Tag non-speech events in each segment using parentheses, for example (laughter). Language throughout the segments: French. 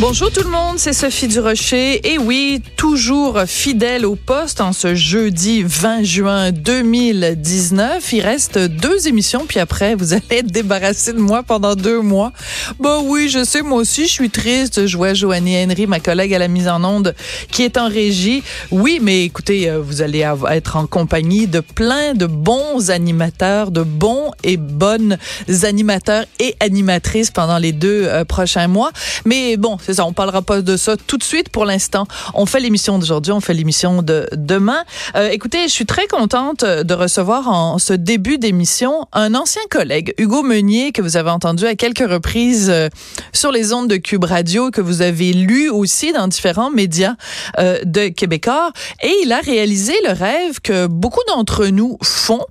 Bonjour tout le monde, c'est Sophie Durocher. Et oui, toujours fidèle au poste en ce jeudi 20 juin 2019. Il reste deux émissions, puis après, vous (laughs) allez être débarrassé de moi pendant deux mois. Bah oui, je sais, moi aussi, je suis triste. Je vois Joanie Henry, ma collègue à la mise en onde, qui est en régie. Oui, mais écoutez, euh, vous allez être en compagnie de plein de bons animateurs, de bons et bonnes animateurs et animatrices pendant les deux euh, prochains mois. Mais bon, c'est ça, on parlera pas de ça tout de suite pour l'instant. On fait l'émission d'aujourd'hui, on fait l'émission de demain. Euh, écoutez, je suis très contente de recevoir en ce début d'émission un ancien collègue, Hugo Meunier, que vous avez entendu à quelques reprises euh, sur les ondes de Cube Radio, que vous avez lu aussi dans différents médias euh, de Québécois. Et il a réalisé le rêve que beaucoup d'entre nous font,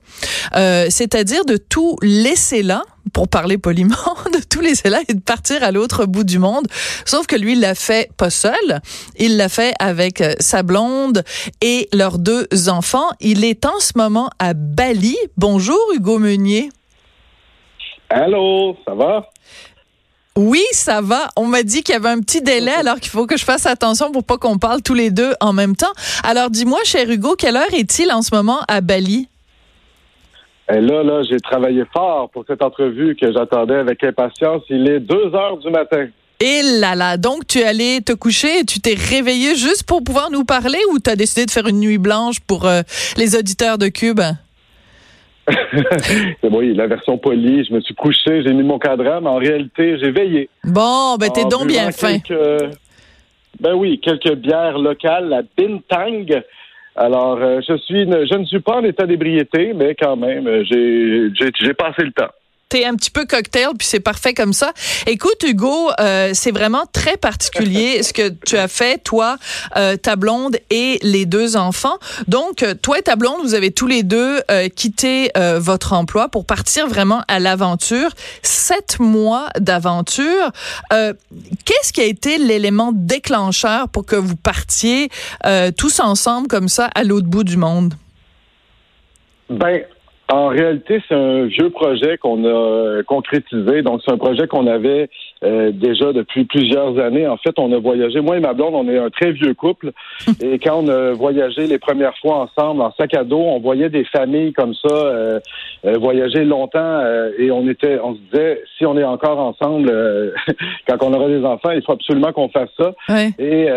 euh, c'est-à-dire de tout laisser là pour parler poliment, (laughs) de tout laisser là et de partir à l'autre bout du monde. Sauf que lui, il l'a fait pas seul. Il l'a fait avec euh, sa blonde et leurs deux enfants. Il est en ce moment à Bali. Bonjour, Hugo Meunier. Allô, ça va? Oui, ça va. On m'a dit qu'il y avait un petit délai, alors qu'il faut que je fasse attention pour pas qu'on parle tous les deux en même temps. Alors, dis-moi, cher Hugo, quelle heure est-il en ce moment à Bali? Et là, là, j'ai travaillé fort pour cette entrevue que j'attendais avec impatience. Il est 2 heures du matin. Et là là, donc tu es allé te coucher et tu t'es réveillé juste pour pouvoir nous parler ou tu as décidé de faire une nuit blanche pour euh, les auditeurs de Cube? (laughs) oui, la version polie, je me suis couché, j'ai mis mon cadran, mais en réalité, j'ai veillé. Bon, ben t'es donc bien fin. Ben oui, quelques bières locales, la Bintang, alors, euh, je suis, je ne suis pas en état d'ébriété, mais quand même, euh, j'ai passé le temps un petit peu cocktail, puis c'est parfait comme ça. Écoute, Hugo, euh, c'est vraiment très particulier ce que tu as fait, toi, euh, ta blonde et les deux enfants. Donc, euh, toi et ta blonde, vous avez tous les deux quitté votre emploi pour partir vraiment à l'aventure. Sept mois d'aventure. Qu'est-ce qui a été l'élément déclencheur pour que vous partiez tous ensemble comme ça à l'autre bout du monde? Ben, en réalité, c'est un vieux projet qu'on a euh, concrétisé. Donc, c'est un projet qu'on avait euh, déjà depuis plusieurs années. En fait, on a voyagé. Moi et ma blonde, on est un très vieux couple. (laughs) Et quand on a voyagé les premières fois ensemble en sac à dos, on voyait des familles comme ça euh, voyager longtemps. et on était, on se disait, si on est encore ensemble (laughs) quand on aura des enfants, il faut absolument qu'on fasse ça. Et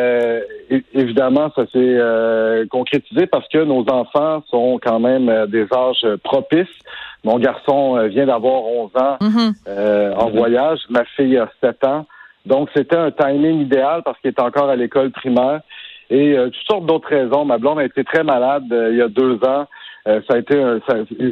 évidemment, ça s'est concrétisé parce que nos enfants sont quand même des âges propres mon garçon euh, vient d'avoir 11 ans mhm. euh, en voyage. Ma fille a 7 ans. Donc, c'était un timing idéal parce qu'il est encore à l'école primaire. Et euh, toutes sortes d'autres raisons. Ma blonde a été très malade il y a deux ans. Ça a été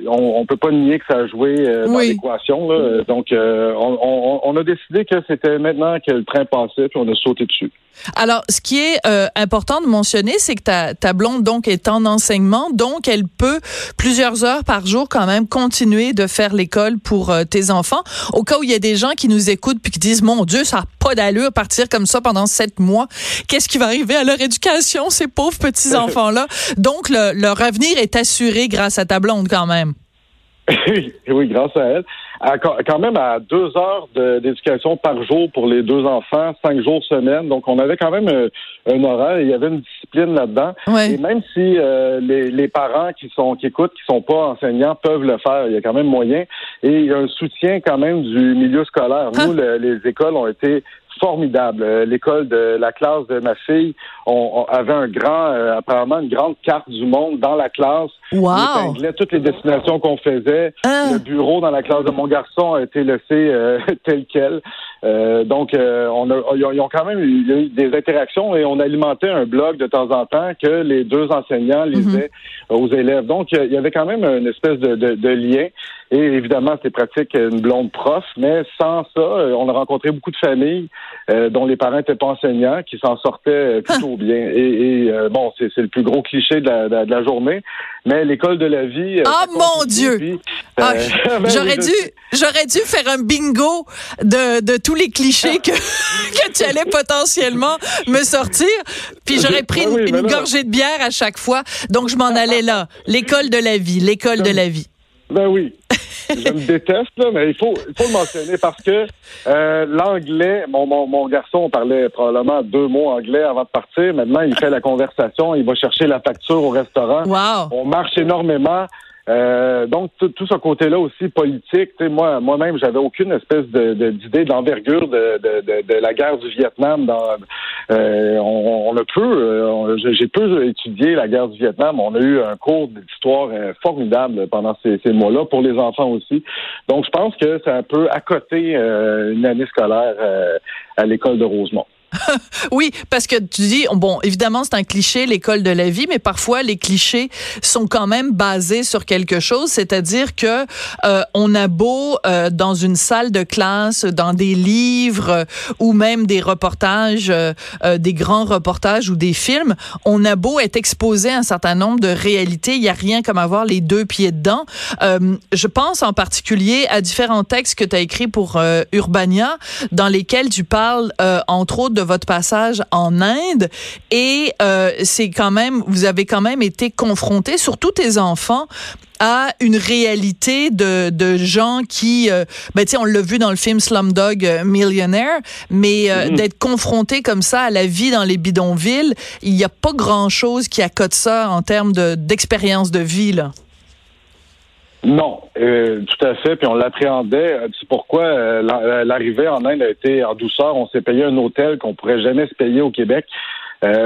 on, on peut pas nier que ça a joué dans l'équation. Donc on, on, a décidé que c'était maintenant que le train passait puis on a sauté dessus. Alors, ce qui est euh, important de mentionner, c'est que ta, ta blonde donc est en enseignement, donc elle peut plusieurs heures par jour quand même continuer de faire l'école pour euh, tes enfants. Au cas où il y a des gens qui nous écoutent puis qui disent mon Dieu, ça n'a pas d'allure partir comme ça pendant sept mois. Qu'est-ce qui va arriver à leur éducation, ces pauvres petits (laughs) enfants là Donc le, leur avenir est assuré grâce à ta blonde quand même. (laughs) oui, grâce à elle. quand même à deux heures d'éducation par jour pour les deux enfants, cinq jours semaine. Donc, on avait quand même un, un horaire. Il y avait une discipline là-dedans. Et même si euh, les, les, parents qui sont qui écoutent, qui sont pas enseignants, peuvent le faire, il y a quand même moyen. Et il y a un soutien quand même du milieu scolaire. Nous, ah. les écoles ont été formidable. Euh, l'école de la classe de ma fille on, avait un grand, euh, apparemment une grande carte du monde dans la classe. Wow. Toutes les destinations qu'on faisait. Ah. Le bureau dans la classe de mon garçon a été laissé euh, (laughs) tel quel. Donc, on a, ils ont quand même eu, des interactions et on alimentait un blog de temps en temps que les deux enseignants lisaient aux élèves. Donc, il y avait quand même une espèce de, de, de lien. Et évidemment, c'est pratique une blonde prof, mais sans ça, on a rencontré beaucoup de familles dont les parents n'étaient pas enseignants, qui s'en sortaient plutôt bien. Et, bon, c'est le plus gros cliché de la, de la journée, mais l'école de la vie. oh mon Dieu! Ah, (laughs) ben j'aurais dû, j'aurais dû faire un bingo de, de tous les clichés que, (laughs) que tu allais potentiellement me sortir. Puis j'aurais pris ben une, gorgée de bière à chaque fois. Donc je m'en allais là. L'école de la vie, l'école de la vie. Ben oui. Je me déteste, là, mais il faut, il faut le mentionner parce que euh, l'anglais, mon, mon, mon, garçon parlait probablement deux mots anglais avant de partir. Maintenant, il fait la conversation, il va chercher la facture au restaurant. Wow. On marche énormément. Euh, donc tout, ce côté-là aussi politique, moi moi-même j'avais aucune espèce de, d'idée d'envergure de, de, de, la guerre du Vietnam. Dans, euh, on, on, a peu, euh, j'ai peu étudié la guerre du Vietnam. On a eu un cours d'histoire formidable pendant ces, ces mois-là pour les enfants aussi. Donc je pense que c'est un peu à côté une année scolaire à l'école de Rosemont. (laughs) oui, parce que tu dis, bon, évidemment, c'est un cliché, l'école de la vie, mais parfois les clichés sont quand même basés sur quelque chose, c'est-à-dire que euh, on a beau euh, dans une salle de classe, dans des livres euh, ou même des reportages, des grands reportages ou des films, on a beau être exposé à un certain nombre de réalités, il y a rien comme avoir les deux pieds dedans. je pense en particulier à différents textes que tu as écrits pour Urbania, dans lesquels tu parles entre autres votre passage en Inde et euh, c'est quand même, vous avez quand même été confronté, surtout tes enfants, à une réalité de, de gens qui, euh, ben, on l'a vu dans le film Slumdog Millionaire, mais euh, mm-hmm. d'être confronté comme ça à la vie dans les bidonvilles, il n'y a pas grand-chose qui accote ça en termes d'expérience de, vie, là. Non, euh, tout à fait. Puis on l'appréhendait. Euh, c'est pourquoi euh, l'arrivée en Inde a été en douceur. On s'est payé un hôtel qu'on pourrait jamais se payer au Québec.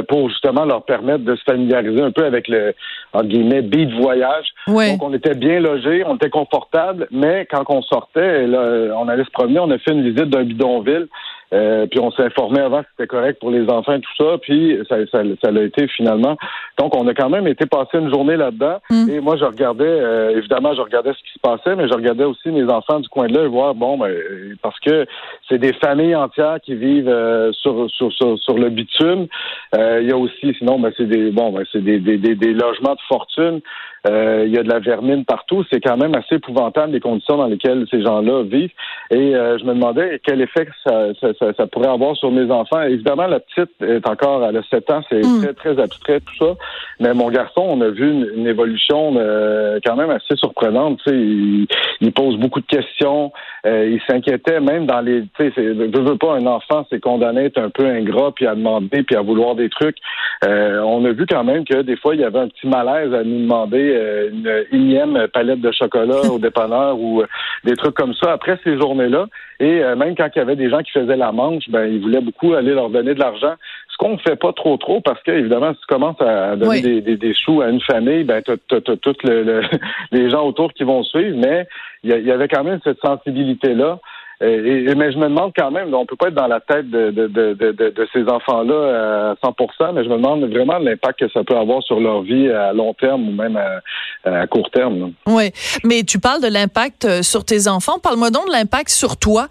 pour justement leur permettre de se familiariser un peu avec le entre guillemets beat voyage. Donc on était bien logés, on était confortable, mais quand on sortait, là, on allait se promener, on a fait une visite d'un bidonville. Euh, puis on s'est informé avant que c'était correct pour les enfants et tout ça, puis ça, ça, ça l'a été finalement. Donc on a quand même été passer une journée là-dedans. Mm. Et moi je regardais, euh, évidemment, je regardais ce qui se passait, mais je regardais aussi mes enfants du coin de là et voir, bon, ben, parce que c'est des familles entières qui vivent euh, sur, sur, sur, le bitume. Il y a aussi, sinon, ben, c'est des bon, ben, c'est des, des, des, des logements de fortune. Euh, il y a de la vermine partout. C'est quand même assez épouvantable les conditions dans lesquelles ces gens-là vivent. Et euh, je me demandais quel effet ça, ça, ça, pourrait avoir sur mes enfants. Évidemment, la petite est encore, à a 7 ans, c'est mm. très, très abstrait tout ça. Mais mon garçon, on a vu une, évolution euh, quand même assez surprenante. Tu sais, il, il, pose beaucoup de questions. il s'inquiétait même dans les... Tu sais, veux, pas, un enfant, c'est condamné à être un peu ingrat, puis à demander, puis à vouloir des trucs. on a vu quand même que des fois, il y avait un petit malaise à nous demander euh, une énième palette de chocolat au dépanneur ou euh, des trucs comme ça après ces journées-là. Et euh, même quand il y avait des gens qui faisaient la manche, ben ils voulaient beaucoup aller leur donner de l'argent. Ce qu'on ne fait pas trop trop parce que évidemment si tu commences à donner des, des, sous à une famille, ben tu as, tous les gens autour qui vont suivre. Mais il y, avait quand même cette sensibilité là. Et, mais je me demande quand même, on peut pas être dans la tête de, de, ces enfants-là à 100%, mais je me demande vraiment l'impact que ça peut avoir sur leur vie à long terme ou même à, court terme. Oui, mais tu parles de l'impact euh, sur tes enfants. Parle-moi donc de l'impact sur toi.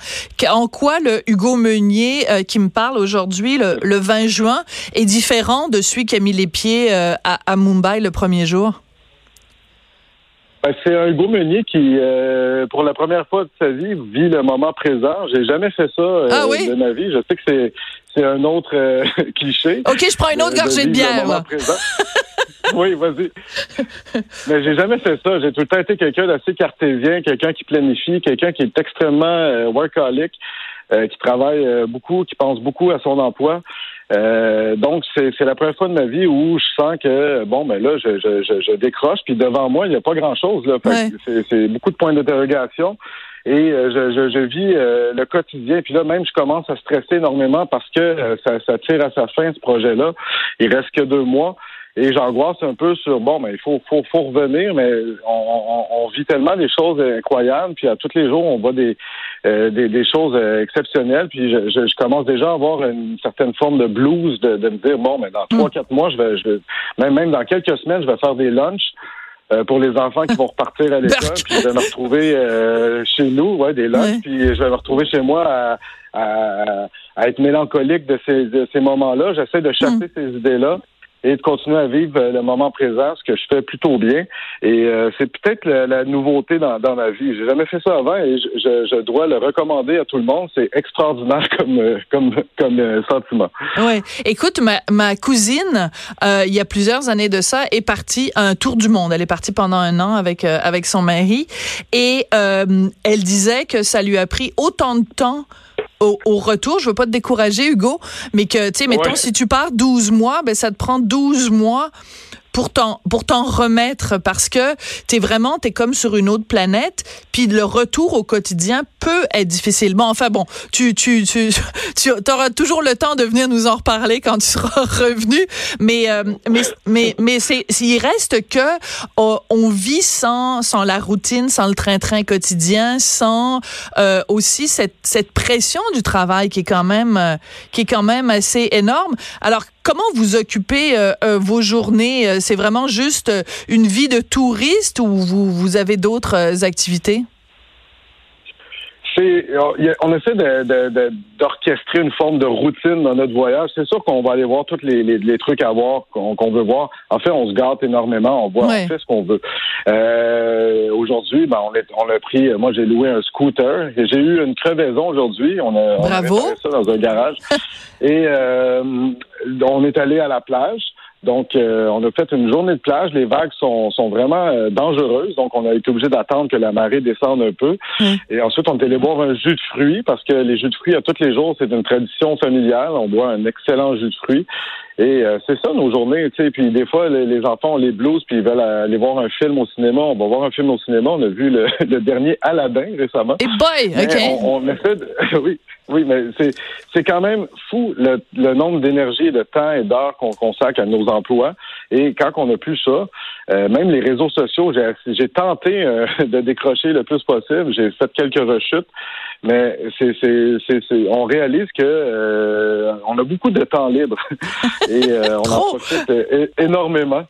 En quoi le Hugo Meunier euh, qui me parle aujourd'hui, le, 20 juin, est différent de celui qui a mis les pieds euh, à Mumbai le premier jour? Ben, c'est un Hugo Meunier qui, euh, pour la première fois de sa vie, vit le moment présent. J'ai jamais fait ça euh, ah de ma vie. Je sais que c'est c'est un autre euh, (laughs) cliché. OK, je prends une autre gorgée de, bière. (laughs) oui, vas-y. Mais j'ai jamais fait ça. J'ai tout le temps été quelqu'un d'assez cartésien, quelqu'un qui planifie, quelqu'un qui est extrêmement workaholic, qui travaille beaucoup, qui pense beaucoup à son emploi. Euh, donc, c'est la première fois de ma vie où je sens que, bon, ben là, je, je, je, décroche, puis devant moi, il n'y a pas grand-chose. là. C'est beaucoup de points d'interrogation. Et euh, je, je, vis euh, le quotidien. Puis là, même, je commence à stresser énormément parce que ça, ça tire à sa fin, ce projet-là. Il reste que deux mois. Et j'angoisse un peu sur bon, mais il faut, faut, faut revenir, mais on, on, vit tellement des choses incroyables, puis à tous les jours, on voit des, euh, des, des, choses euh, exceptionnelles. Puis je, je, commence déjà à avoir une certaine forme de blues de, de me dire bon, mais dans trois, mm. quatre mois, je vais, je vais même, même dans quelques semaines, je vais faire des lunchs euh, pour les enfants qui vont repartir à l'école. puis je vais me retrouver euh, chez nous, ouais, des loges, puis je vais me retrouver chez moi à, à, à être mélancolique de ces, de ces moments-là. J'essaie de chasser mm. ces idées-là et de continuer à vivre euh, le moment présent, ce que je fais plutôt bien. Et euh, c'est peut-être la, nouveauté dans, ma vie. J'ai jamais fait ça avant et je, dois le recommander à tout le monde. C'est extraordinaire (laughs) comme euh, comme comme sentiment. Ouais. Écoute, ma, ma cousine, il y a plusieurs années de ça, est partie un tour du monde. Elle est partie pendant un an avec avec son mari et elle disait que ça lui a pris autant de temps au, retour, je veux pas te décourager, Hugo, mais que, tu sais, mettons, si tu pars 12 mois, ben, ça te prend 12 mois pour t'en pour t'en remettre parce que t'es vraiment t'es comme sur une autre planète puis le retour au quotidien peut être difficile bon enfin bon tu tu tu (laughs) tu auras toujours le temps de venir nous en reparler quand tu seras (laughs) revenu mais euh, mais mais mais c'est il reste que oh, on vit sans sans la routine sans le train-train quotidien sans euh, aussi cette cette pression du travail qui est quand même euh, qui est quand même assez énorme. Alors Comment vous occupez euh, euh, vos journées? Euh, c'est vraiment juste une vie de touriste ou vous, vous avez d'autres activités? on essaie d'orchestrer une forme de routine dans notre voyage. C'est sûr qu'on va aller voir tous les, trucs à voir qu'on veut voir. En fait, on se gâte énormément. On voit, fait ce qu'on veut. Euh, aujourd'hui, ben, on, on a pris. Moi, j'ai loué un scooter. J'ai eu une crevaison aujourd'hui. On a, Bravo. ça dans un garage. (laughs) Et euh, on est allé à la plage. Donc, euh, on a fait une journée de plage. Les vagues sont, sont vraiment euh, dangereuses. Donc, on a été obligé d'attendre que la marée descende un peu. Mm. Et ensuite, on est allé boire un jus de fruits parce que les jus de fruits, à tous les jours, c'est une tradition familiale. On boit un excellent jus de fruits. Et euh, c'est ça nos journées, tu sais. Puis des fois, les, enfants ont les blues, puis ils veulent aller voir un film au cinéma. On va voir un film au cinéma. On a vu le, (laughs) dernier Aladdin récemment. Et boy, ok. On, on essaie de, (laughs) oui, oui, mais c'est c'est quand même fou le, le nombre d'énergie, de temps et d'heures qu'on consacre à nos emplois. Et quand on n'a plus ça, euh, même les réseaux sociaux, j'ai tenté euh, (laughs) de décrocher le plus possible. J'ai fait quelques rechutes, mais c'est on réalise que euh, on a beaucoup de temps libre. (laughs) Et on en profite énormément.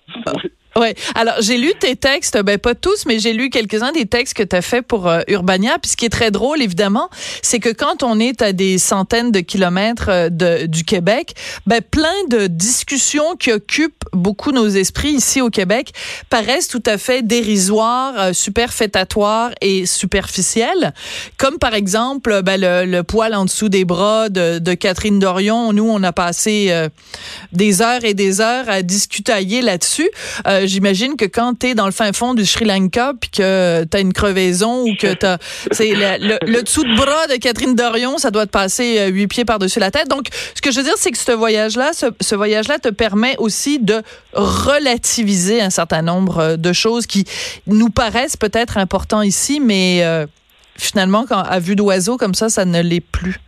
Ouais. Alors, j'ai lu tes textes, ben pas tous, mais j'ai lu quelques-uns des textes que tu as fait pour euh, Urbania. Puis ce qui est très drôle, évidemment, c'est que quand on est à des centaines de kilomètres euh, de, du Québec, ben plein de discussions qui occupent beaucoup nos esprits ici au Québec paraissent tout à fait dérisoires, euh, superfétatoires et superficielles. Comme par exemple, ben, le, poil en dessous des bras de, Catherine Dorion. Nous, on a passé des heures et des heures à discutailler là-dessus j'imagine que quand tu es dans le fin fond du Sri Lanka puis que tu as une crevaison ou que tu (laughs) c'est le, le, dessous de bras de Catherine Dorion, ça doit te passer euh, huit pieds par-dessus la tête. Donc, ce que je veux dire, c'est que ce voyage-là, ce, voyage-là te permet aussi de relativiser un certain nombre euh, de choses qui nous paraissent peut-être importantes ici, mais euh, finalement, quand, à vue d'oiseau, comme ça, ça ne l'est plus.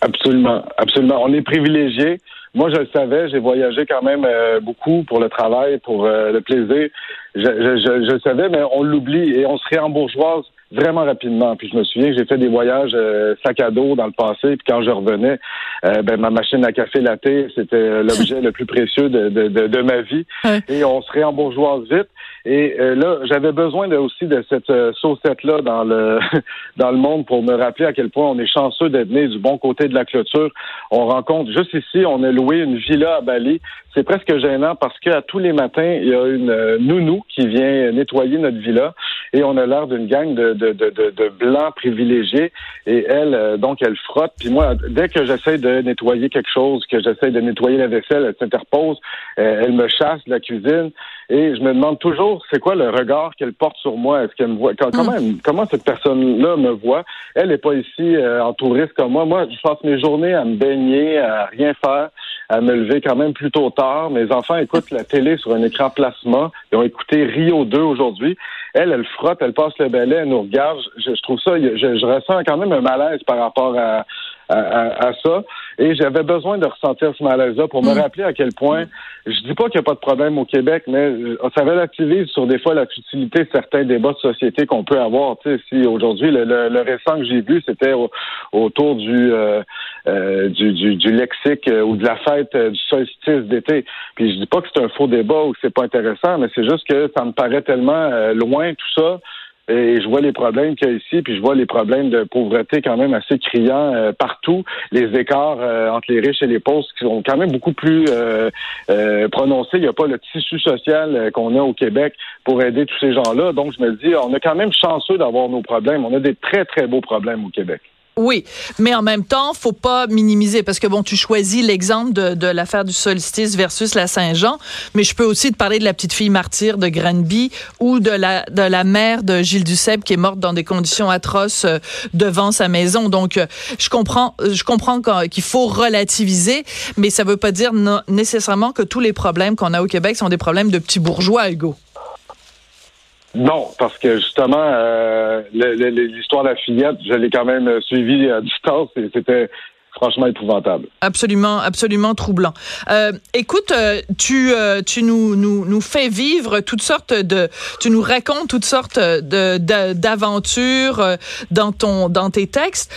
Absolument, absolument. On est privilégié. Moi, je le savais, j'ai voyagé quand même euh, beaucoup pour le travail, pour euh, le plaisir. Je, je, je, le savais, mais on l'oublie et on se réembourgeoise vraiment rapidement. Puis je me souviens que j'ai fait des voyages euh, sac à dos dans le passé, puis quand je revenais, ben, ma machine à café latte, c'était l'objet le plus précieux de, de, de, ma vie. Et on se réembourgeoise vite. Et euh, là, j'avais besoin de, aussi de cette euh, saucette-là dans le (laughs) dans le monde pour me rappeler à quel point on est chanceux d'être né du bon côté de la clôture. On rencontre juste ici, on a loué une villa à Bali. C'est presque gênant parce qu'à tous les matins, il y a une euh, nounou qui vient nettoyer notre villa et on a l'air d'une gang de, de, de, de, blancs privilégiés. Et elle, euh, donc, elle frotte. Puis moi, dès que j'essaie de nettoyer quelque chose, que j'essaie de nettoyer la vaisselle, elle s'interpose, elle me chasse de la cuisine. Et je me demande toujours, c'est quoi le regard qu'elle porte sur moi? Est-ce qu'elle me voit? Comment, mm. comment cette personne-là me voit? Elle n'est pas ici euh, en touriste comme moi. Moi, je passe mes journées à me baigner, à rien faire, à me lever quand même plutôt tard. Mes enfants écoutent la télé sur un écran plasma. Ils ont écouté Rio 2 aujourd'hui. Elle, elle frotte, elle passe le balai, elle nous regarde. Je, trouve ça, je, je, ressens quand même un malaise par rapport à, à, ça. Et j'avais besoin de ressentir ce malaise-là pour me mm. rappeler à quel point, je dis pas qu'il n'y a pas de problème au Québec, mais euh, ça relativise sur des fois la futilité de certains débats de société qu'on peut avoir. Tu sais, si aujourd'hui, le, récent que j'ai vu, c'était autour du, euh, euh, du, du, du, lexique ou de la fête du solstice d'été. Puis je dis pas que c'est un faux débat ou que c'est pas intéressant, mais c'est juste que ça me paraît tellement loin tout ça et je vois les problèmes qu'il y a ici, puis je vois les problèmes de pauvreté quand même assez criants euh, partout. Les écarts euh, entre les riches et les pauvres qui sont quand même beaucoup plus euh, prononcés. Il n'y a pas le tissu social qu'on a au Québec pour aider tous ces gens-là. Donc, je me dis, on est quand même chanceux d'avoir nos problèmes. On a des très, très beaux problèmes au Québec. Oui, mais en même temps, faut pas minimiser parce que bon, tu choisis l'exemple de, de l'affaire du solstice versus la Saint-Jean, mais je peux aussi te parler de la petite fille martyre de Granby ou de la de la mère de Gilles Duceppe qui est morte dans des conditions atroces euh, devant sa maison. Donc, euh, je comprends, je comprends qu'il faut relativiser, mais ça veut pas dire nécessairement que tous les problèmes qu'on a au Québec sont des problèmes de petits bourgeois, Hugo. Non, parce que justement, euh, l'histoire de la fillette, je l'ai quand même suivie à distance et c'était franchement épouvantable. Absolument, absolument troublant. Euh, écoute, euh, tu, euh, tu nous, nous, nous fais vivre toutes sortes de, tu nous racontes toutes sortes de, d'aventures dans ton, dans tes textes.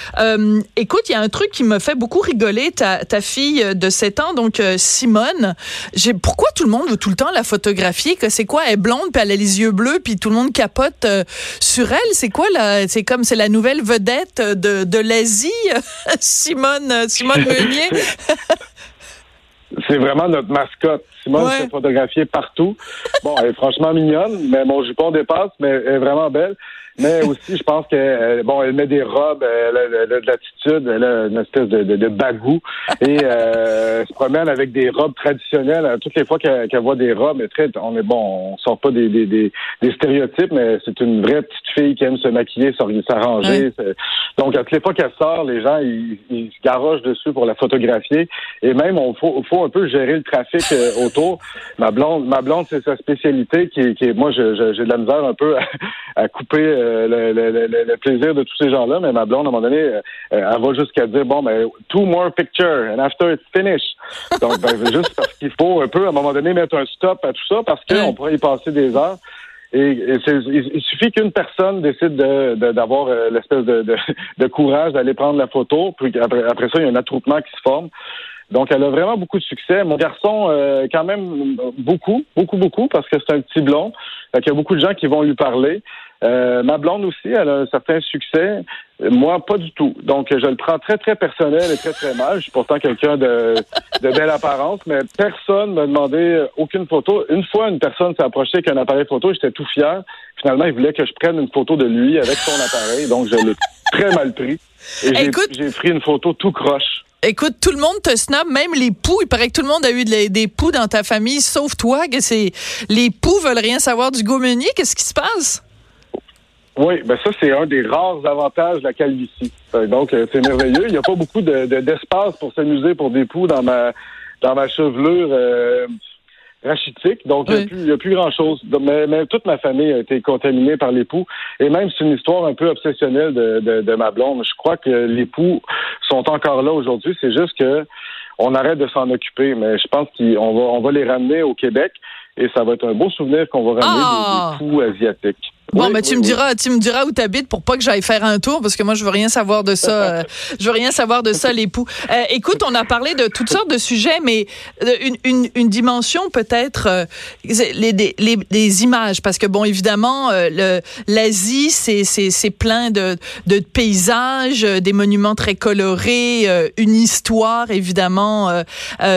Écoute, il y a un truc qui me fait beaucoup rigoler. Ta, ta fille de 7 ans, donc Simone. J'ai, pourquoi tout le monde veut tout le temps la photographier? Que c'est quoi? Elle est blonde, puis elle a les yeux bleus, puis tout le monde capote sur elle. C'est quoi là C'est comme c'est la nouvelle vedette de, de l'Asie, (laughs) Simone? Simone, Meunier? (laughs) C'est vraiment notre mascotte. Simone s'est photographiée partout. Bon, elle est franchement mignonne, mais mon jupon dépasse, mais elle est vraiment belle. Mais aussi, je pense que euh, bon, elle met des robes, elle a, de l'attitude, elle a une espèce de, de, bagou et euh, se promène avec des robes traditionnelles. Toutes les fois qu'elle voit des robes, elle très, on est bon, on sort pas des, des, des, stéréotypes, mais c'est une vraie petite fille qui aime se maquiller, s'arranger. Donc, à toutes les fois qu'elle sort, les gens ils, ils se garochent dessus pour la photographier. Et même, on faut, faut un peu gérer le trafic euh, autour. Ma blonde, ma blonde, c'est sa spécialité qui, qui moi, j'ai de la misère un peu à, à couper euh, le, le, le, plaisir de tous ces gens-là, mais ma blonde, à un moment donné, euh, elle va jusqu'à dire, bon, ben, two more pictures, and after it's finished. Donc, ben, juste parce qu'il faut un peu, à un moment donné, mettre un stop à tout ça, parce qu'on pourrait y passer des heures. Et, il, suffit qu'une personne décide d'avoir euh, l'espèce de, de, courage d'aller prendre la photo, puis après, après, ça, il y a un attroupement qui se forme. Donc, elle a vraiment beaucoup de succès. Mon garçon, euh, quand même, beaucoup, beaucoup, beaucoup, parce que c'est un petit blond. il y a beaucoup de gens qui vont lui parler. Euh, ma blonde aussi, elle a un certain succès. Moi, pas du tout. Donc, je le prends très, très personnel et très, très mal. Je suis pourtant quelqu'un de, de belle apparence, mais personne m'a demandé aucune photo. Une fois, une personne s'est approchée avec un appareil photo, j'étais tout fier. Finalement, il voulait que je prenne une photo de lui avec son appareil, donc je l'ai très mal pris. Et j'ai pris une photo tout croche. Écoute, tout le monde te snob, même les poux. Il paraît que tout le monde a eu des poux dans ta famille, sauf toi. Que c'est les poux veulent rien savoir du Gaumenier. Qu'est-ce qui se passe? Oui, ben ça, c'est un des rares avantages de la calvitie. Euh, donc, euh, c'est merveilleux. Il n'y a pas beaucoup de, d'espace pour s'amuser pour des poux dans ma dans ma chevelure euh, rachitique. Donc, il n'y a, plus grand-chose. Mais, toute ma famille a été contaminée par les poux. Et même, c'est une histoire un peu obsessionnelle de, de, de ma blonde. Je crois que les poux sont encore là aujourd'hui. C'est juste que on arrête de s'en occuper. Mais je pense qu'on va, on va les ramener au Québec. Et ça va être un beau souvenir qu'on va ramener des, ah! poux asiatiques. Bon, mais tu me diras, tu me diras où t'habites pour pas que j'aille faire un tour parce que moi je veux rien savoir de ça. Euh, (laughs) je veux rien savoir de ça, l'époux. Euh, écoute, on a parlé de toutes sortes de sujets, mais euh, une, une, une dimension peut-être euh, les, les, les, images, parce que bon, évidemment, l'Asie c'est c'est c'est plein de de paysages, des monuments très colorés, une histoire évidemment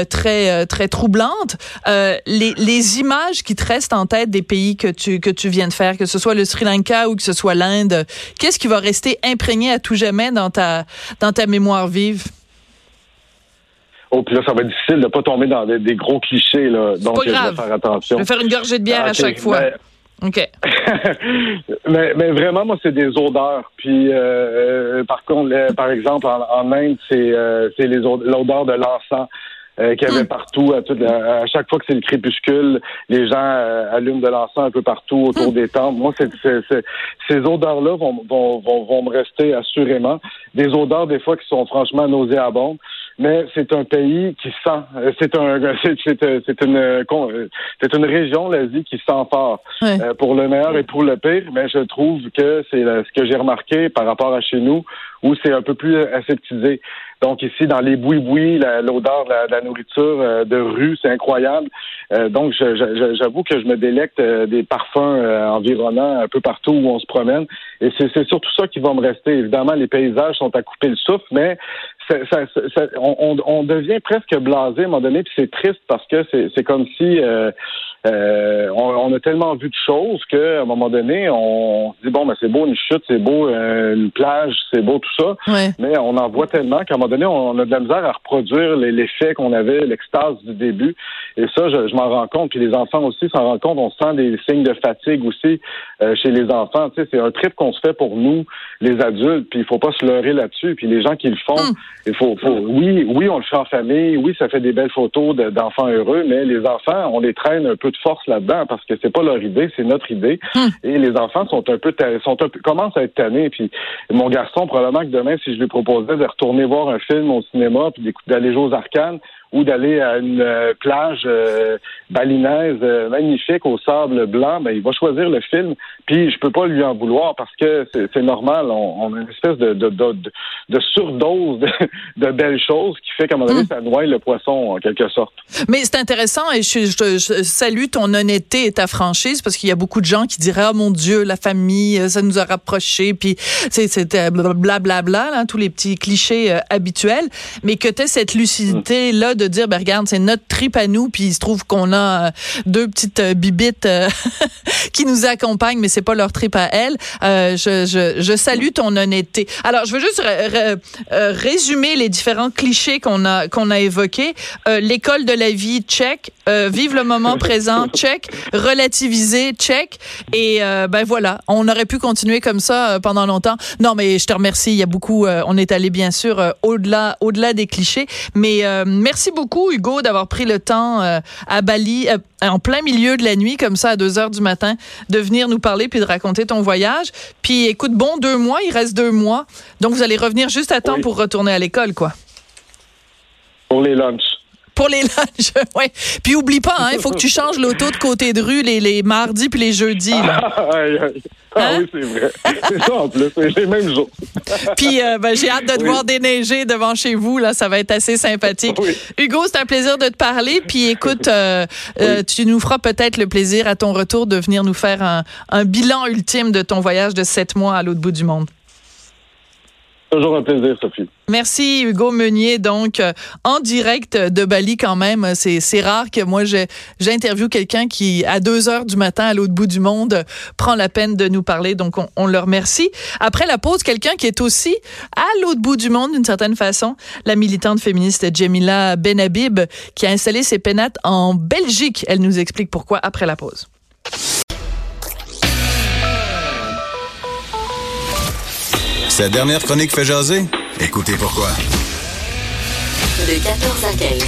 très très troublante. les les images qui te restent en tête des pays que tu que tu viens de faire, que ce soit le Sri Lanka ou que ce soit l'Inde, qu'est-ce qui va rester imprégné à tout jamais dans ta, dans ta mémoire vive? Oh, puis là, ça va être difficile de ne pas tomber dans des, gros clichés, là. Donc, je vais faire attention. Je vais faire une gorgée de bière à chaque fois. OK. (laughs) mais, mais, vraiment, moi, c'est des odeurs. Puis, euh, par contre, par exemple, en, Inde, c'est euh, l'odeur de l'encens. Euh, qu'il y avait Hmm. partout. À, toute la- à chaque fois que c'est le crépuscule, les gens euh, allument de l'encens un peu partout autour des tentes. Moi, c'est, c'est- c'est- ces odeurs-là vont, vont, vont, vont me rester assurément. Des odeurs, des fois, qui sont franchement nauséabondes. Mais c'est un pays qui sent. euh, C'est un, (laughs) c'est, c'est, c'est une, euh, c'est une région, l'Asie, qui sent fort. Euh, pour le meilleur et pour le pire, mais je trouve que c'est ce que j'ai remarqué par rapport à chez nous, où c'est un peu plus aseptisé. Donc ici, dans les bouis-bouis, l'odeur de la, de la nourriture euh, de rue, c'est incroyable. Euh, donc j'avoue que je me délecte euh, des parfums environnants un peu partout où on se promène. Et c'est surtout ça qui va me rester. Évidemment, les paysages sont à couper le souffle, mais ça- ça- ça- on, on- devient presque blasé à un moment donné, puis c'est triste parce que c'est comme si euh, euh, on, on a tellement vu de choses qu'à un moment donné, on se dit bon, ben c'est beau une chute, c'est beau euh, une plage, c'est beau tout ça, Ouais. mais on en voit tellement qu'à un moment donné, on a de la misère à reproduire l'effet qu'on avait, l'extase du début. Et ça, je, je m'en rends compte. Puis les enfants aussi s'en rendent compte. On sent des signes de fatigue aussi euh, chez les enfants. Tu sais, c'est un trip qu'on se fait pour nous, les adultes. Puis il faut pas se leurrer là-dessus. Puis les gens qui le font, Mm. Il faut, faut, oui, oui, on le fait en famille. Oui, ça fait des belles photos de- d'enfants heureux. Mais les enfants, on les traîne un peu de force là-dedans parce que c'est pas leur idée, c'est notre idée. Mm. Et les enfants sont un peu, sont un peu, commencent à être tannés. Puis mon garçon, probablement que demain, si je lui proposais de retourner voir un film au cinéma, puis d'aller jouer aux arcanes, ou d'aller à une euh, plage euh, balinaise euh, magnifique au sable blanc, ben il va choisir le film. Puis je peux pas lui en vouloir parce que c'est normal. On, on a une espèce de, de, de, de- de surdose de, (laughs) belles choses qui fait qu'à un moment donné, Mm. ça noie le poisson en quelque sorte. Mais c'est intéressant et je, je- je salue ton honnêteté et ta franchise parce qu'il y a beaucoup de gens qui diraient oh mon Dieu la famille ça nous a rapprochés puis c'était blablabla là tous les petits clichés euh, habituels mais que tu cette lucidité là de dire ben regarde c'est notre trip à nous puis il se trouve qu'on a euh, deux petites euh, bibites euh, (laughs) qui nous accompagnent mais c'est pas leur trip à elles. Euh, je, je, je salue ton honnêteté. Alors je veux juste ré- ré- résumer les différents clichés qu'on a qu'on a évoqués. Euh, l'école de la vie check. Euh, vive le moment (laughs) présent check. Relativiser check. Et ben voilà. On aurait pu continuer comme ça pendant longtemps. Non mais je te remercie. Il y a beaucoup on est allé bien sûr au-delà au-delà des clichés. Mais euh, merci beaucoup Hugo d'avoir pris le temps euh, à Bali euh, en plein milieu de la nuit comme ça à 2 heures du matin de venir nous parler puis de raconter ton voyage puis écoute bon deux mois il reste deux mois donc vous allez revenir juste à temps Oui. pour retourner à l'école quoi Pour les lunchs. Pour les (laughs) lunchs, ouais. Puis oublie pas, hein, il faut que tu changes l'auto de côté de rue les, les mardis puis les jeudis. là. (laughs) Aïe, aïe. Ah Hein? oui, c'est vrai. C'est ça en plus. C'est les mêmes jours. (laughs) Puis euh, ben, j'ai hâte de te Oui. voir déneiger devant chez vous. Là, ça va être assez sympathique. Oui. Hugo, c'est un plaisir de te parler. Puis écoute, euh, euh, tu nous feras peut-être le plaisir à ton retour de venir nous faire un, un bilan ultime de ton voyage de sept mois à l'autre bout du monde. Toujours un plaisir, Sophie. Merci Hugo Meunier donc euh, en direct de Bali quand même. C'est rare que moi j'interviewe quelqu'un qui à deux heures du matin à l'autre bout du monde prend la peine de nous parler. Donc on, on le remercie. Après la pause quelqu'un qui est aussi à l'autre bout du monde d'une certaine façon la militante féministe Jemila Benhabib qui a installé ses pénates en Belgique. Elle nous explique pourquoi après la pause Cette dernière chronique fait jaser? Écoutez pourquoi. De 14 à 15.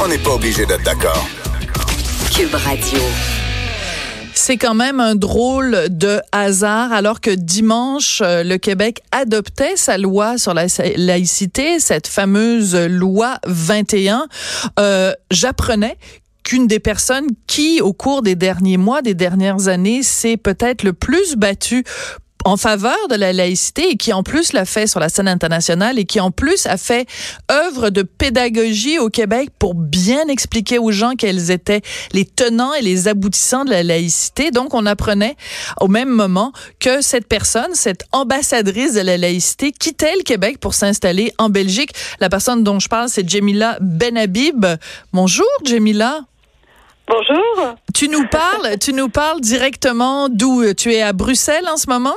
On n'est pas obligé d'être d'accord. Cube Radio. C'est quand même un drôle de hasard alors que dimanche, euh, le Québec adoptait sa loi sur la laïcité, cette fameuse loi 21. Euh, J'apprenais qu'une des personnes qui, au cours des derniers mois, des dernières années, s'est peut-être le plus battue en faveur de la laïcité et qui en plus l'a fait sur la scène internationale et qui en plus a fait œuvre de pédagogie au Québec pour bien expliquer aux gens quels étaient les tenants et les aboutissants de la laïcité. Donc on apprenait au même moment que cette personne, cette ambassadrice de la laïcité quittait le Québec pour s'installer en Belgique. La personne dont je parle, c'est Jemila Benhabib. Bonjour Jemila. Bonjour. Tu nous parles, tu nous parles directement d'où Tu es à Bruxelles en ce moment?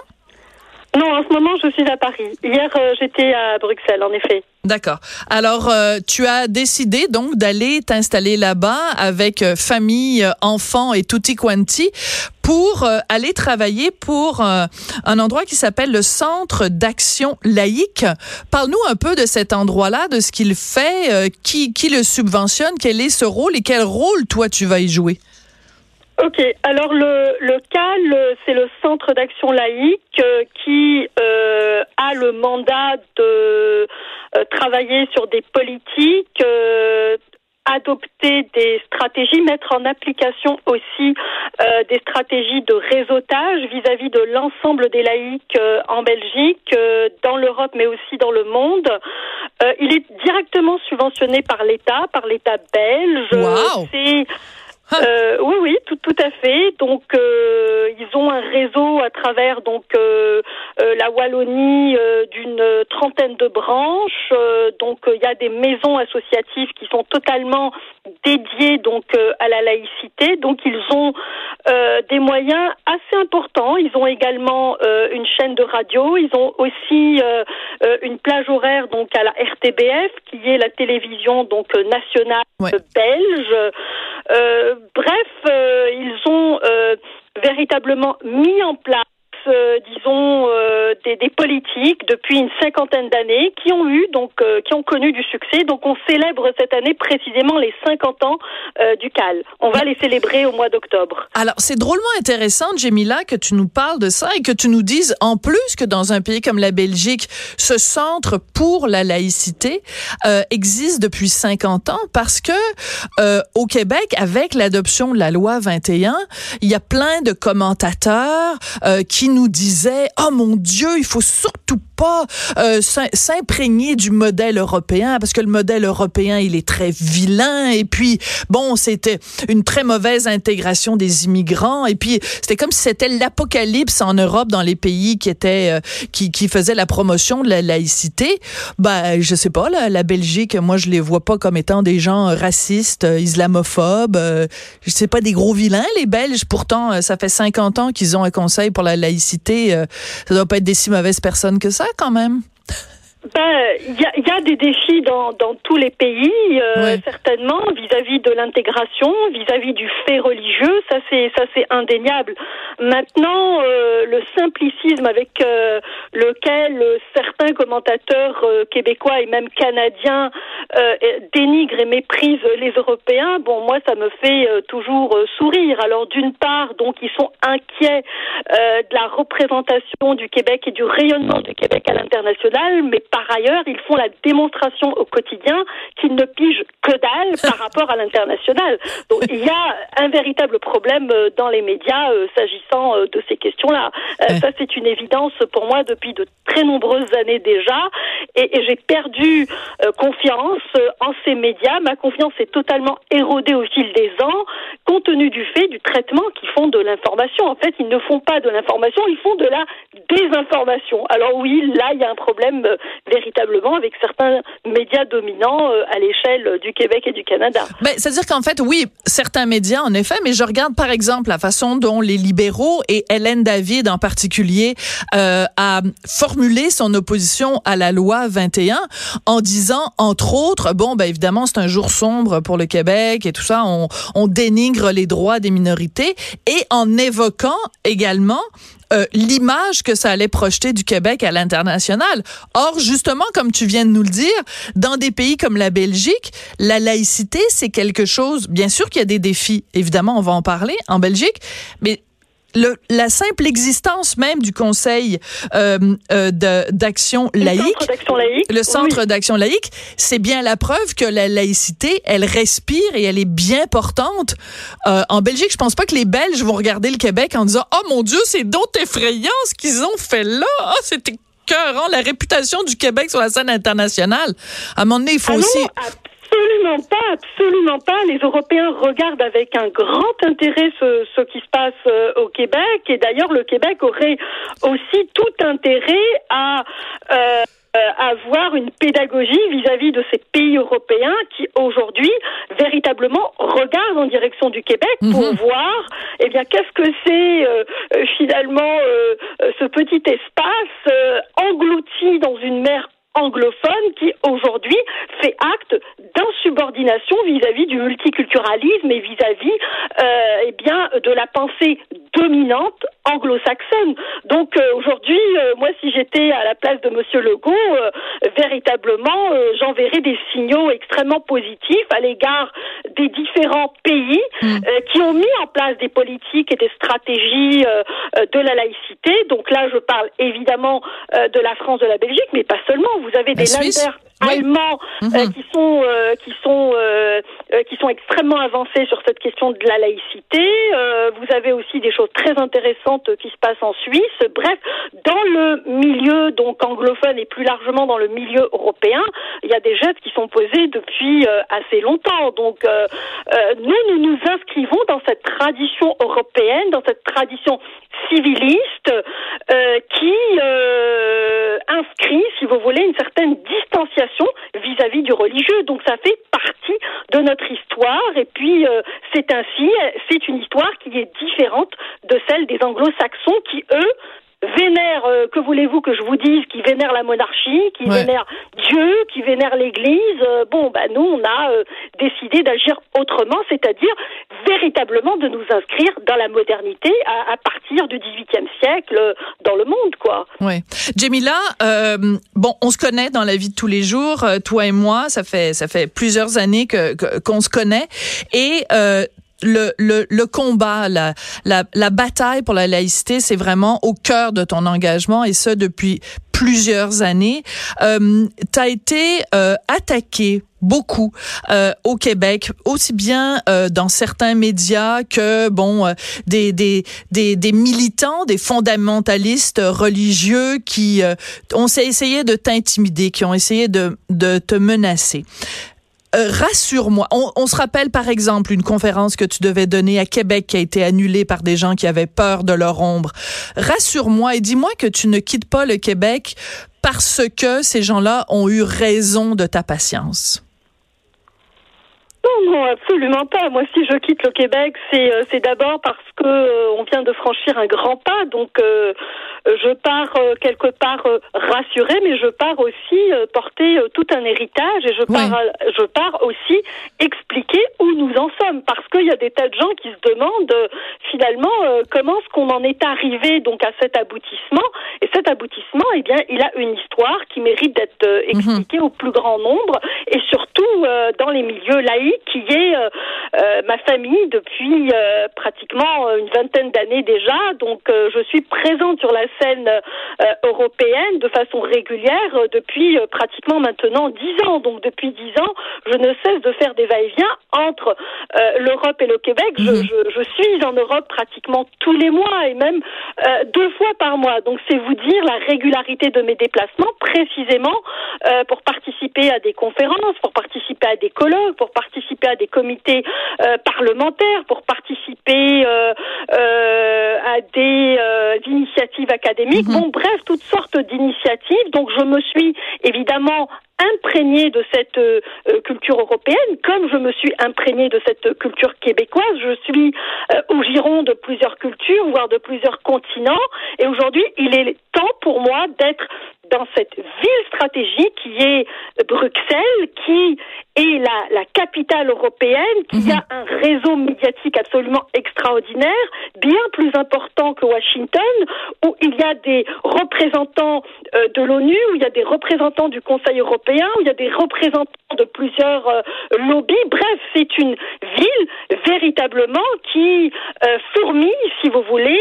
Non, en ce moment, je suis à Paris. Hier, euh, j'étais à Bruxelles, en effet. D'accord. Alors, euh, tu as décidé donc d'aller t'installer là-bas avec euh, famille, euh, enfants et tutti quanti pour aller travailler pour un endroit qui s'appelle le Centre d'action laïque. Parle-nous un peu de cet endroit-là, de ce qu'il fait, qui, qui le subventionne, quel est ce rôle et quel rôle toi tu vas y jouer? Ok, alors le, le CAL, c'est le Centre d'action laïque qui euh, a le mandat de euh, travailler sur des politiques, euh, adopter des stratégies, mettre en application aussi euh, des stratégies de réseautage vis-à-vis de l'ensemble des laïcs en Belgique, dans l'Europe, mais aussi dans le monde. il est directement subventionné par l'État, par l'État belge. Wow. (laughs) Euh, oui, oui, tout, à fait. Donc, euh, ils ont un réseau à travers donc euh, euh la Wallonie d'une trentaine de branches. donc, il y a des maisons associatives qui sont totalement dédiées donc à la laïcité. Donc, ils ont des moyens assez importants. Ils ont également une chaîne de radio. Ils ont aussi une plage horaire donc à la RTBF, qui est la télévision donc nationale belge. bref, euh, ils ont euh, véritablement mis en place euh, disons, euh, des, des, politiques depuis une cinquantaine d'années qui ont eu, donc, euh, qui ont connu du succès. Donc, on célèbre cette année précisément les 50 ans du CAL. On va les célébrer au mois d'octobre. Alors, c'est drôlement intéressant, Jemila, que tu nous parles de ça et que tu nous dises, en plus que dans un pays comme la Belgique, ce centre pour la laïcité existe depuis 50 ans parce que au Québec, avec l'adoption de la loi 21, il y a plein de commentateurs qui nous disait oh mon Dieu, il faut surtout pas euh, s'imprégner du modèle européen parce que le modèle européen il est très vilain et puis bon c'était une très mauvaise intégration des immigrants et puis c'était comme si c'était l'apocalypse en Europe dans les pays qui étaient euh, qui, qui faisaient la promotion de la laïcité. Ben je sais pas la, Belgique moi je les vois pas comme étant des gens racistes islamophobes euh, je sais pas des gros vilains les Belges. Pourtant ça fait 50 ans qu'ils ont un conseil pour la laïcité euh, ça doit pas être des si mauvaises personnes que ça quand même. Ben, il y a, y a, des défis dans, dans tous les pays, euh, certainement, vis-à-vis de l'intégration, vis-à-vis du fait religieux, ça c'est ça c'est indéniable. Maintenant, euh, le simplicisme avec euh, lequel certains commentateurs québécois et même canadiens dénigrent et méprisent les Européens, bon, moi ça me fait toujours sourire. Alors d'une part, donc ils sont inquiets de la représentation du Québec et du rayonnement du Québec à l'international, mais par ailleurs, ils font la démonstration au quotidien qu'ils ne pigent que dalle (laughs) par rapport à l'international. Donc il y a un véritable problème euh, dans les médias euh, s'agissant euh, de ces questions-là. ça, c'est une évidence pour moi depuis de très nombreuses années déjà. Et, j'ai perdu confiance en ces médias. Ma confiance est totalement érodée au fil des ans, compte tenu du fait du traitement qu'ils font de l'information. En fait, ils ne font pas de l'information, ils font de la désinformation. Alors oui, là, il y a un problème véritablement avec certains médias dominants euh, à l'échelle du Québec et du Canada. Ben, c'est-à-dire qu'en fait, oui, certains médias, en effet, mais je regarde par exemple la façon dont les libéraux et Hélène David en particulier euh, a formulé son opposition à la loi 21 en disant, entre autres, bon, ben évidemment, c'est un jour sombre pour le Québec et tout ça, on, on dénigre les droits des minorités et en évoquant également euh, l'image que ça allait projeter du Québec à l'international. Or, justement, comme tu viens de nous le dire, dans des pays comme la Belgique, la laïcité, c'est quelque chose, bien sûr qu'il y a des défis, évidemment, on va en parler en Belgique, mais le, la simple existence même du Conseil euh, euh d'action laïque, le Centre d'action laïque, c'est bien la preuve que la laïcité, elle respire et elle est bien portante. Euh, en Belgique, je pense pas que les Belges vont regarder le Québec en disant « Oh mon Dieu, c'est d'autres effrayant ce qu'ils ont fait là! Ah, c'était la réputation du Québec sur la scène internationale. » À un moment donné, il faut ah aussi... Absolument pas, absolument pas. Les Européens regardent avec un grand intérêt ce, ce qui se passe euh, au Québec et d'ailleurs le Québec aurait aussi tout intérêt à euh, avoir une pédagogie vis-à-vis de ces pays européens qui aujourd'hui véritablement regardent en direction du Québec pour mhm. voir eh bien qu'est-ce que c'est euh, finalement ce petit espace englouti dans une mer anglophone qui aujourd'hui fait acte d'insubordination vis-à-vis du multiculturalisme et vis-à-vis euh, eh bien de la pensée dominante anglo-saxonne. Donc euh, aujourd'hui, euh, moi si j'étais à la place de Monsieur Legault, euh, véritablement j'enverrais des signaux extrêmement positifs à l'égard des différents pays mm. qui ont mis en place des politiques et des stratégies de la laïcité. Donc là, je parle évidemment de la France, de la Belgique, mais pas seulement. Vous avez des Länder allemands mm-hmm. qui sont qui sont qui sont extrêmement avancés sur cette question de la laïcité. vous avez aussi des choses très intéressantes qui se passent en Suisse. Bref, dans le milieu donc anglophone et plus largement dans le milieu européen, il y a des gestes qui sont posés depuis euh, assez longtemps. Donc euh, euh, nous, nous nous inscrivons dans cette tradition européenne, dans cette tradition civiliste qui inscrit, si vous voulez, une certaine distanciation vis-à-vis -vis du religieux. Donc ça fait partie de notre histoire et puis c'est ainsi, c'est une histoire qui est différente de celle des anglo-saxons qui, eux, vénèrent, euh, que voulez-vous que je vous dise, qui vénèrent la monarchie, qui vénèrent Dieu, qui vénèrent l'Église. Euh, bon, bah nous, on a euh, décidé d'agir autrement, c'est-à-dire véritablement de nous inscrire dans la modernité à, partir du XVIIIe siècle dans le monde, quoi. Ouais. Jamila, bon, on se connaît dans la vie de tous les jours, toi et moi, ça fait ça fait plusieurs années que qu'on se connaît et le, le, le combat, la, la, la, bataille pour la laïcité, c'est vraiment au cœur de ton engagement et ça depuis plusieurs années. Euh, tu as été euh, attaqué beaucoup euh, au Québec, aussi bien euh, dans certains médias que bon euh, des, des, des, des, militants, des fondamentalistes religieux qui ont essayé de t'intimider, qui ont essayé de, de te menacer. Euh, rassure-moi. On, se rappelle par exemple une conférence que tu devais donner à Québec qui a été annulée par des gens qui avaient peur de leur ombre. Rassure-moi et dis-moi que tu ne quittes pas le Québec parce que ces gens-là ont eu raison de ta patience. Non, non, absolument pas. Moi, si je quitte le Québec, c'est euh, d'abord parce que euh, on vient de franchir un grand pas. Donc, euh, je pars quelque part rassurée, mais je pars aussi porter tout un héritage et je pars je pars aussi expliquer où nous en sommes parce qu'il y a des tas de gens qui se demandent finalement comment est-ce qu'on en est arrivé donc à cet aboutissement. Et cet aboutissement, eh bien, il a une histoire qui mérite d'être expliquée mhm. au plus grand nombre et surtout dans les milieux laïcs qui est euh, euh, ma famille depuis euh, pratiquement une vingtaine d'années déjà. Donc je suis présente sur la scène européenne de façon régulière depuis pratiquement maintenant dix ans. Donc depuis dix ans, je ne cesse de faire des va-et-vient entre l'Europe et le Québec. Je, mhm. je, je, suis en Europe pratiquement tous les mois et même deux fois par mois. Donc c'est vous dire la régularité de mes déplacements précisément pour participer à des conférences, pour participer à des colloques, pour participer participer à des comités euh, parlementaires, pour participer euh, euh, à des initiatives académiques. Mhm. Bon, bref, toutes sortes d'initiatives. Donc, je me suis évidemment imprégnée de cette culture européenne, comme je me suis imprégnée de cette culture québécoise. Je suis au giron de plusieurs cultures, voire de plusieurs continents. Et aujourd'hui, il est temps pour moi d'être dans cette ville stratégique qui est Bruxelles, qui est la, la capitale européenne, qui a mhm. un réseau médiatique absolument extraordinaire, bien plus important que Washington, où il y a des représentants euh, de l'ONU, où il y a des représentants du Conseil européen, où il y a des représentants de plusieurs euh, lobbies. Bref, c'est une ville véritablement qui euh, fourmille, si vous voulez,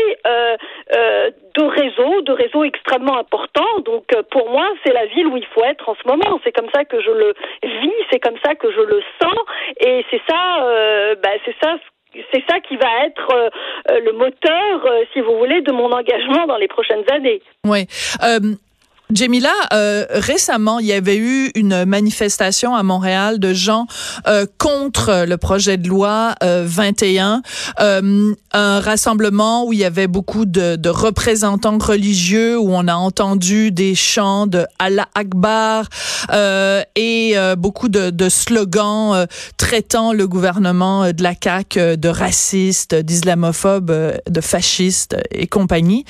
de réseaux, de réseaux extrêmement importants. Donc pour moi, c'est la ville où il faut être en ce moment. C'est comme ça que je le vis, c'est comme ça que je le sens, et c'est ça, euh, bah, c'est ça c'est ça qui va être euh, le moteur, euh, si vous voulez, de mon engagement dans les prochaines années. Jamila, euh, récemment, il y avait eu une manifestation à Montréal de gens euh, contre le projet de loi 21, euh, un rassemblement où il y avait beaucoup de, de, représentants religieux, où on a entendu des chants de Allah Akbar et beaucoup de, de slogans traitant le gouvernement de la CAQ de raciste, d'islamophobe, de fasciste et compagnie.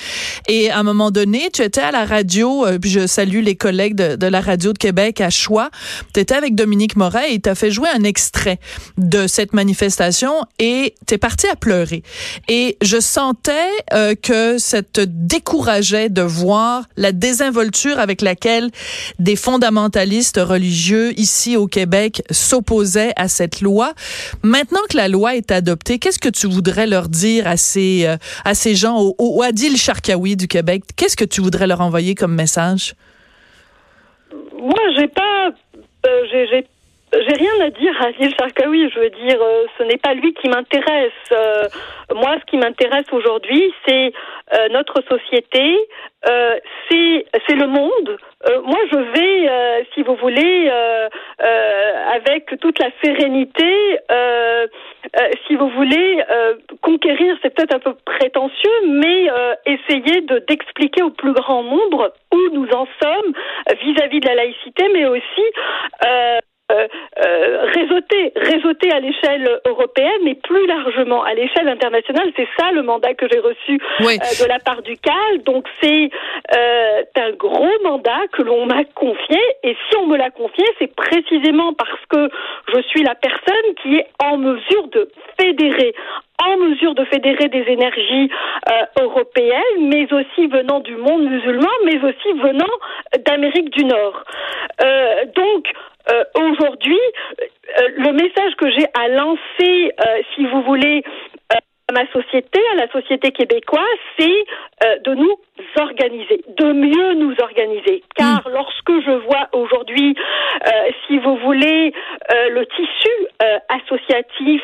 Et à un moment donné, tu étais à la radio, je salue les collègues de, la radio de Québec à Choix. Tu étais avec Dominique Moret et tu as fait jouer un extrait de cette manifestation et tu es parti à pleurer. Et je sentais euh, que ça te décourageait de voir la désinvolture avec laquelle des fondamentalistes religieux ici au Québec s'opposaient à cette loi. Maintenant que la loi est adoptée, qu'est-ce que tu voudrais leur dire à ces, euh, à ces gens au, au Adil Sharkawi du Québec? Qu'est-ce que tu voudrais leur envoyer comme message? Moi, j'ai pas, euh, j'ai, j'ai rien à dire à Adil Sharkawi. Je veux dire, euh, ce n'est pas lui qui m'intéresse. Euh, moi, ce qui m'intéresse aujourd'hui, c'est euh, notre société, euh, c'est c'est le monde. moi, je vais, si vous voulez, avec toute la sérénité, si vous voulez, conquérir, c'est peut-être un peu prétentieux, mais essayer de d'expliquer au plus grand nombre où nous en sommes vis-à-vis -vis de la laïcité, mais aussi euh, euh, réseauter, réseauter à l'échelle européenne, mais plus largement à l'échelle internationale. C'est ça le mandat que j'ai reçu euh, de la part du CAL. Donc c'est euh, un gros mandat que l'on m'a confié. Et si on me l'a confié, c'est précisément parce que je suis la personne qui est en mesure de fédérer en mesure de fédérer des énergies euh, européennes, mais aussi venant du monde musulman, mais aussi venant d'Amérique du Nord. Euh, donc, euh, aujourd'hui, euh, le message que j'ai à lancer, euh, si vous voulez, à ma société, à la société québécoise, c'est de nous organiser, de mieux nous organiser. Car mm. lorsque je vois aujourd'hui, si vous voulez, le tissu associatif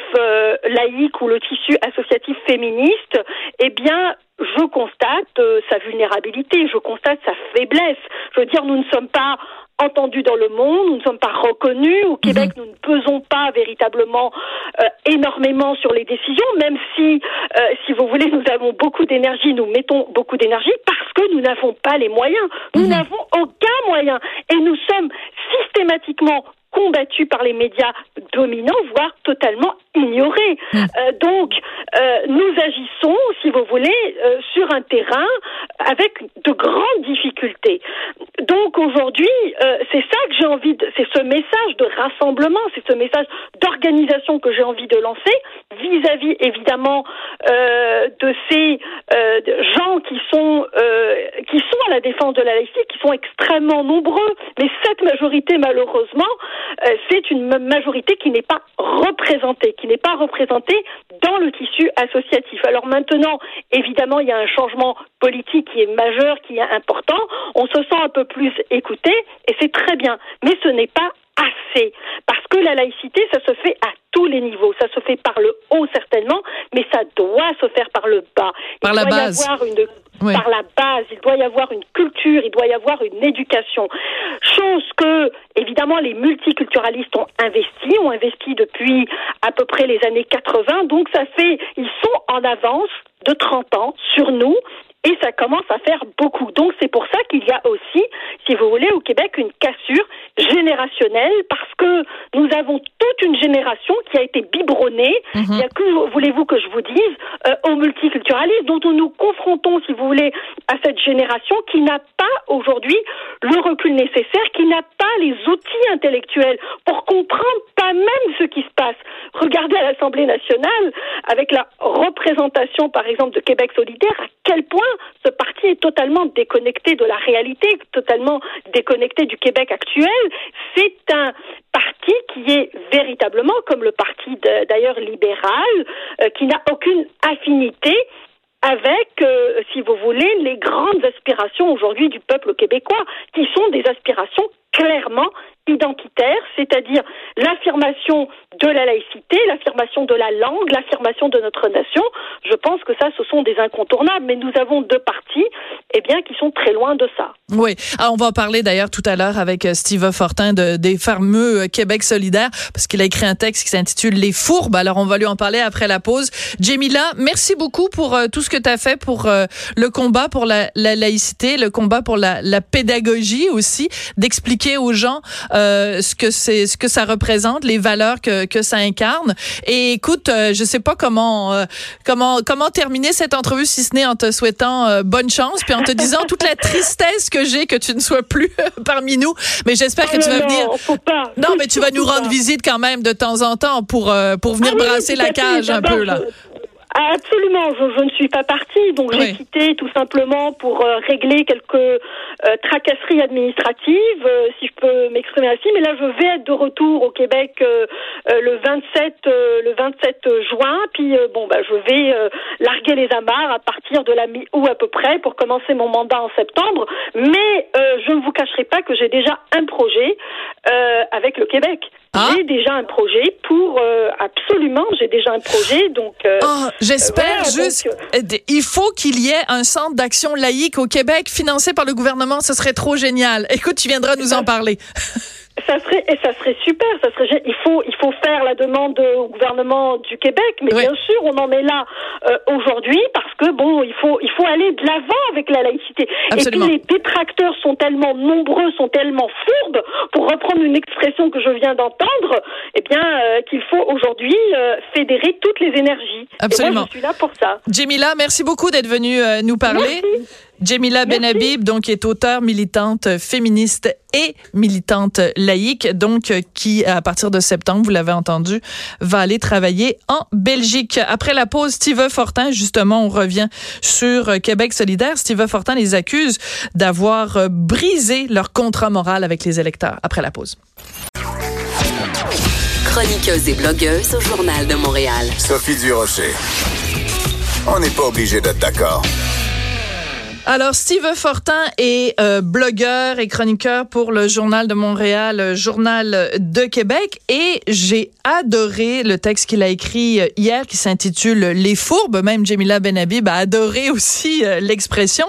laïque ou le tissu associatif féministe, eh bien, je constate sa vulnérabilité, je constate sa faiblesse. Je veux dire, nous ne sommes pas entendus dans le monde, nous ne sommes pas reconnus. Au Québec, mhm. nous ne pesons pas véritablement euh, énormément sur les décisions, même si, euh, si vous voulez, nous avons beaucoup d'énergie, nous mettons beaucoup d'énergie parce que nous n'avons pas les moyens. Nous mhm. n'avons aucun moyen. Et nous sommes systématiquement combattu par les médias dominants, voire totalement ignorés. Hmm. Euh, donc, euh, nous agissons, si vous voulez, euh, sur un terrain avec de grandes difficultés. Donc aujourd'hui, c'est ça que j'ai envie de, c'est ce message de rassemblement, c'est ce message d'organisation que j'ai envie de lancer vis-à-vis évidemment de ces gens qui sont qui sont à la défense de la laïcité, qui sont extrêmement nombreux. Mais cette majorité, malheureusement, euh, c'est une majorité qui n'est pas représentée, qui n'est pas représentée dans le tissu associatif. Alors maintenant, évidemment, il y a un changement politique qui est majeur, qui est important. On se sent un peu plus écouté et c'est très bien. Mais ce n'est pas assez. Parce que la laïcité, ça se fait à tous les niveaux. Ça se fait par le haut, certainement, mais ça doit se faire par le bas. Par la base. Y avoir une par la base. Il doit y avoir une culture, il doit y avoir une éducation. Chose que, évidemment, les multiculturalistes ont investi, ont investi depuis à peu près les années 80. Donc ça fait, ils sont en avance de 30 ans sur nous et ça commence à faire beaucoup. Donc c'est pour ça qu'il y a aussi, si vous voulez, au Québec une cassure générationnelle parce que nous avons toute une génération qui a été biberonnée. Mhm. Il y a que voulez-vous que je vous dise euh, au multiculturalisme dont nous nous confrontons, si vous voulez, à cette génération qui n'a pas aujourd'hui le recul nécessaire, qui n'a pas les outils intellectuels pour comprendre pas même ce qui se passe. Regardez à l'Assemblée nationale avec la représentation, par exemple, de Québec solidaire, à quel point ce parti est totalement déconnecté de la réalité, totalement déconnecté du Québec actuel. C'est un parti qui est véritablement, comme le parti d'ailleurs libéral, euh, qui n'a aucune affinité avec, euh, si vous voulez, les grandes aspirations aujourd'hui du peuple québécois, qui sont des aspirations clairement identitaire, c'est-à-dire l'affirmation de la laïcité, l'affirmation de la langue, l'affirmation de notre nation. Je pense que ça, ce sont des incontournables, mais nous avons deux partis, eh bien, qui sont très loin de ça. Oui, ah, on va en parler d'ailleurs tout à l'heure avec euh, Steve Fortin de, des fameux euh, Québec solidaire, parce qu'il a écrit un texte qui s'intitule Les fourbes. Alors, on va lui en parler après la pause. Jamila, merci beaucoup pour euh, tout ce que tu as fait pour le combat pour la, la, laïcité, le combat pour la pédagogie aussi, d'expliquer aux gens euh, ce que c'est, ce que ça représente, les valeurs que, que ça incarne. Et écoute, euh, je sais pas comment euh, comment comment terminer cette entrevue si ce n'est en te souhaitant bonne chance, puis en te disant toute la tristesse que j'ai que tu ne sois plus parmi nous. Mais j'espère que tu vas non, venir. pas. Non, mais tu vas nous rendre pas. visite quand même de temps en temps pour pour venir Ah brasser la fait. cage un peu là. Absolument, je, je ne suis pas partie, donc Oui. j'ai quitté tout simplement pour euh, régler quelques euh, tracasseries administratives, euh, si je peux m'exprimer ainsi. Mais là, je vais être de retour au Québec euh, euh, le 27 euh, le 27 juin. Puis euh, bon, bah, je vais euh, larguer les amarres à partir de la mi-août à peu près pour commencer mon mandat en septembre. Mais euh, je ne vous cacherai pas que j'ai déjà un projet euh, avec le Québec. Ah. J'ai déjà un projet pour euh, absolument, j'ai déjà un projet donc. euh, Oh, j'espère voilà, juste. donc, euh, d- Il faut qu'il y ait un centre d'action laïque au Québec financé par le gouvernement. Ce serait trop génial. Écoute, tu viendras nous en parler. Ça serait et ça serait super, ça serait il faut il faut faire la demande au gouvernement du Québec, mais Oui. bien sûr on en est là euh, aujourd'hui parce que bon il faut il faut aller de l'avant avec la laïcité. Absolument. Et puis les détracteurs sont tellement nombreux, sont tellement fourbes pour reprendre une expression que je viens d'entendre, eh bien euh, qu'il faut aujourd'hui euh, fédérer toutes les énergies. Absolument. Et moi je suis là pour ça. Jamila, merci beaucoup d'être venue euh, nous parler. Merci. Jamila. Benhabib, donc, est auteure, militante féministe et militante laïque, donc, qui, à partir de septembre, vous l'avez entendu, va aller travailler en Belgique. Après la pause, Steve Fortin, justement, on revient sur Québec solidaire. Steve Fortin les accuse d'avoir brisé leur contrat moral avec les électeurs. Après la pause. Chroniqueuse et blogueuse au Journal de Montréal. Sophie Durocher. On n'est pas obligé d'être d'accord. Alors, Steve Fortin est euh, blogueur et chroniqueur pour le Journal de Montréal, euh, Journal de Québec, et j'ai adoré le texte qu'il a écrit euh, hier qui s'intitule Les fourbes. Même Jamila Benhabib a adoré aussi euh, l'expression.